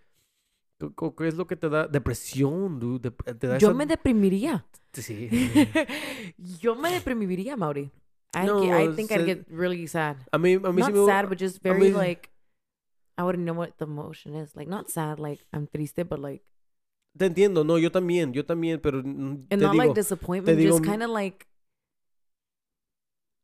[SPEAKER 2] ¿qué- ¿Qué qué es lo que te da? Depresión, dude. dep- te da
[SPEAKER 1] Yo
[SPEAKER 2] esa-
[SPEAKER 1] me deprimiría.
[SPEAKER 2] Sí.
[SPEAKER 1] Yo me deprimiría, Mauri. I,
[SPEAKER 2] No,
[SPEAKER 1] get- I think I'd get really sad.
[SPEAKER 2] A mí, a mí sí
[SPEAKER 1] Not
[SPEAKER 2] me...
[SPEAKER 1] sad, but just very
[SPEAKER 2] mí-
[SPEAKER 1] like I wouldn't know what the emotion is. Like not sad, like I'm triste, but like
[SPEAKER 2] Te entiendo, no, yo también, yo también, pero mm, te
[SPEAKER 1] and not
[SPEAKER 2] digo...
[SPEAKER 1] like disappointment,
[SPEAKER 2] digo,
[SPEAKER 1] just kind of like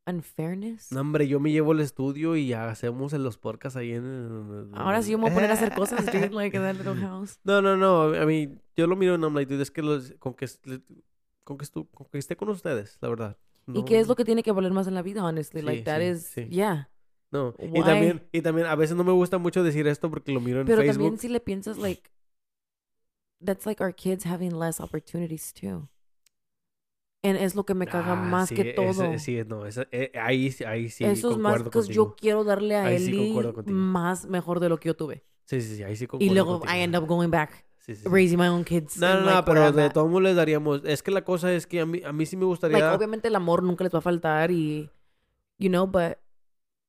[SPEAKER 1] unfairness.
[SPEAKER 2] No, hombre, yo me llevo el estudio y hacemos en los podcasts ahí en...
[SPEAKER 1] Ahora sí yo me voy a poner a hacer cosas, dude, like that little house.
[SPEAKER 2] No, no, no. A mí, yo lo miro en I'm like, dude, es que los, con que, con que, estu- con que esté con ustedes, la verdad.
[SPEAKER 1] ¿Y qué es lo que tiene que valer más en la vida, honestly? Like
[SPEAKER 2] Sí,
[SPEAKER 1] that
[SPEAKER 2] sí,
[SPEAKER 1] is,
[SPEAKER 2] sí.
[SPEAKER 1] yeah.
[SPEAKER 2] No. Y
[SPEAKER 1] Why?
[SPEAKER 2] también, y también, a veces no me gusta mucho decir esto porque lo miro en
[SPEAKER 1] Pero
[SPEAKER 2] Facebook.
[SPEAKER 1] también si le piensas like that's like our kids having less opportunities too. Es lo que me caga
[SPEAKER 2] Ah,
[SPEAKER 1] más
[SPEAKER 2] sí,
[SPEAKER 1] que todo.
[SPEAKER 2] ese- sí, no, esa- eh, ahí, sí- ahí sí
[SPEAKER 1] Eso es más que yo quiero darle a
[SPEAKER 2] Ahí sí
[SPEAKER 1] Eli
[SPEAKER 2] contigo.
[SPEAKER 1] más mejor de lo que yo tuve.
[SPEAKER 2] Sí, sí, sí, ahí sí
[SPEAKER 1] Y
[SPEAKER 2] concuerdo
[SPEAKER 1] luego
[SPEAKER 2] contigo.
[SPEAKER 1] I end up going back,
[SPEAKER 2] Sí, sí, sí.
[SPEAKER 1] raising my own kids.
[SPEAKER 2] No, no,
[SPEAKER 1] like,
[SPEAKER 2] no, pero de todos modos les daríamos... Es que la cosa es que a mí, a mí sí me gustaría...
[SPEAKER 1] Like, obviamente el amor nunca les va a faltar y, you know, but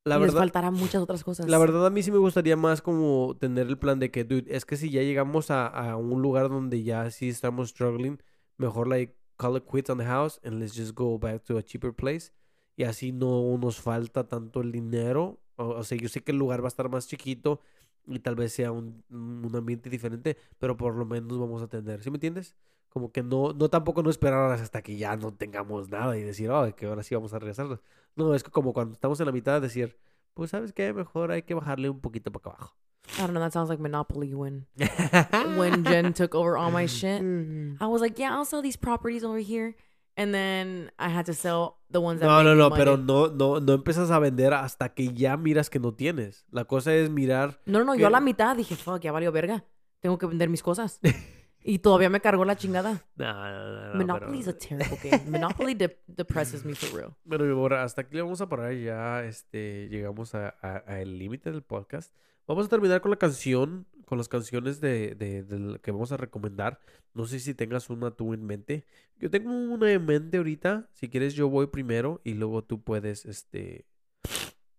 [SPEAKER 2] la
[SPEAKER 1] les
[SPEAKER 2] verdad,
[SPEAKER 1] faltará muchas otras cosas.
[SPEAKER 2] La verdad a mí sí me gustaría más como tener el plan de que, dude, es que si ya llegamos a, a un lugar donde ya sí estamos struggling, mejor like call it quits on the house and let's just go back to a cheaper place. Y así no nos falta tanto el dinero. O, o sea, yo sé que el lugar va a estar más chiquito y tal vez sea un, un ambiente diferente, pero por lo menos vamos a tener, ¿sí me entiendes? Como que no, no tampoco no esperar hasta que ya no tengamos nada y decir, oh, que ahora sí vamos a regresar. No, es como cuando estamos en la mitad, decir, pues sabes qué, mejor hay que bajarle un poquito para acá abajo.
[SPEAKER 1] I don't know. That sounds like Monopoly when when Jen took over all my shit. I was like, yeah, I'll sell these properties over here, and then I had to sell the ones that.
[SPEAKER 2] No, no, no,
[SPEAKER 1] money.
[SPEAKER 2] pero no, no, no empiezas a vender hasta que ya miras que no tienes. La cosa es mirar.
[SPEAKER 1] No, no, yo a
[SPEAKER 2] que-
[SPEAKER 1] la mitad dije, fuck, ya valió verga. Tengo que vender mis cosas. y todavía me cargó la chingada.
[SPEAKER 2] No, no, no, no,
[SPEAKER 1] Monopoly is a terrible game. Monopoly de- depresses me for real.
[SPEAKER 2] bueno, mi amor, hasta aquí le vamos a parar ya. Este, llegamos a, a- a el límite del podcast. Vamos a terminar con la canción, con las canciones de, que vamos a recomendar. No sé si tengas una tú en mente. Yo tengo una en mente ahorita. Si quieres, yo voy primero y luego tú puedes, este,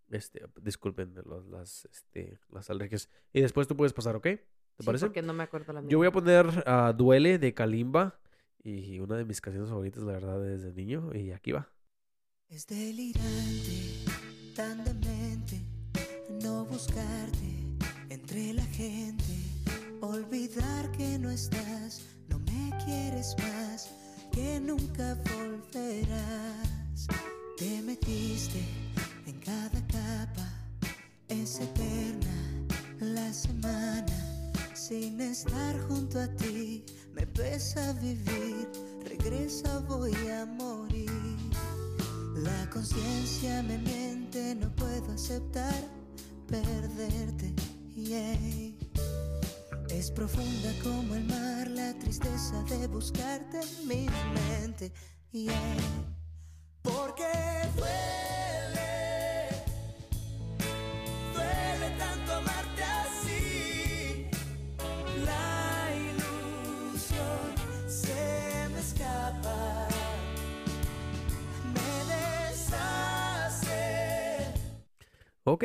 [SPEAKER 2] este, disculpen los- las, este, las alergias. Y después tú puedes pasar, ¿ok? ¿Te
[SPEAKER 1] Sí,
[SPEAKER 2] parece?
[SPEAKER 1] porque no me acuerdo la
[SPEAKER 2] Yo voy a poner ah, Duele de Kalimba y una de mis canciones favoritas, la verdad, desde niño. Y aquí va.
[SPEAKER 3] Es delirante, tan demente, no buscarte entre la gente, olvidar que no estás, no me quieres más, que nunca volverás. Te metiste en cada capa, es eterna la semana, sin estar junto a ti, me pesa vivir, regresa voy a morir. La conciencia me miente, no puedo aceptar perderte. Yeah. Es profunda como el mar, la tristeza de buscarte en mi mente. yeah. Porque duele, duele tanto amarte así. La ilusión se me escapa me deshace.
[SPEAKER 2] Ok,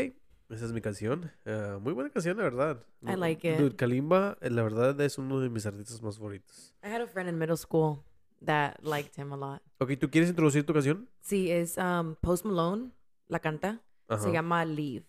[SPEAKER 2] esa es mi canción. Ah, muy buena canción, la verdad.
[SPEAKER 1] I like it.
[SPEAKER 2] Dude, Kalimba, eh, la verdad, es uno de mis artistas más favoritos.
[SPEAKER 1] I had a friend in middle school that liked him a lot.
[SPEAKER 2] Ok, ¿tú quieres introducir tu canción?
[SPEAKER 1] Sí, es um, Post Malone, la canta.
[SPEAKER 2] Ajá.
[SPEAKER 1] Se llama Leave.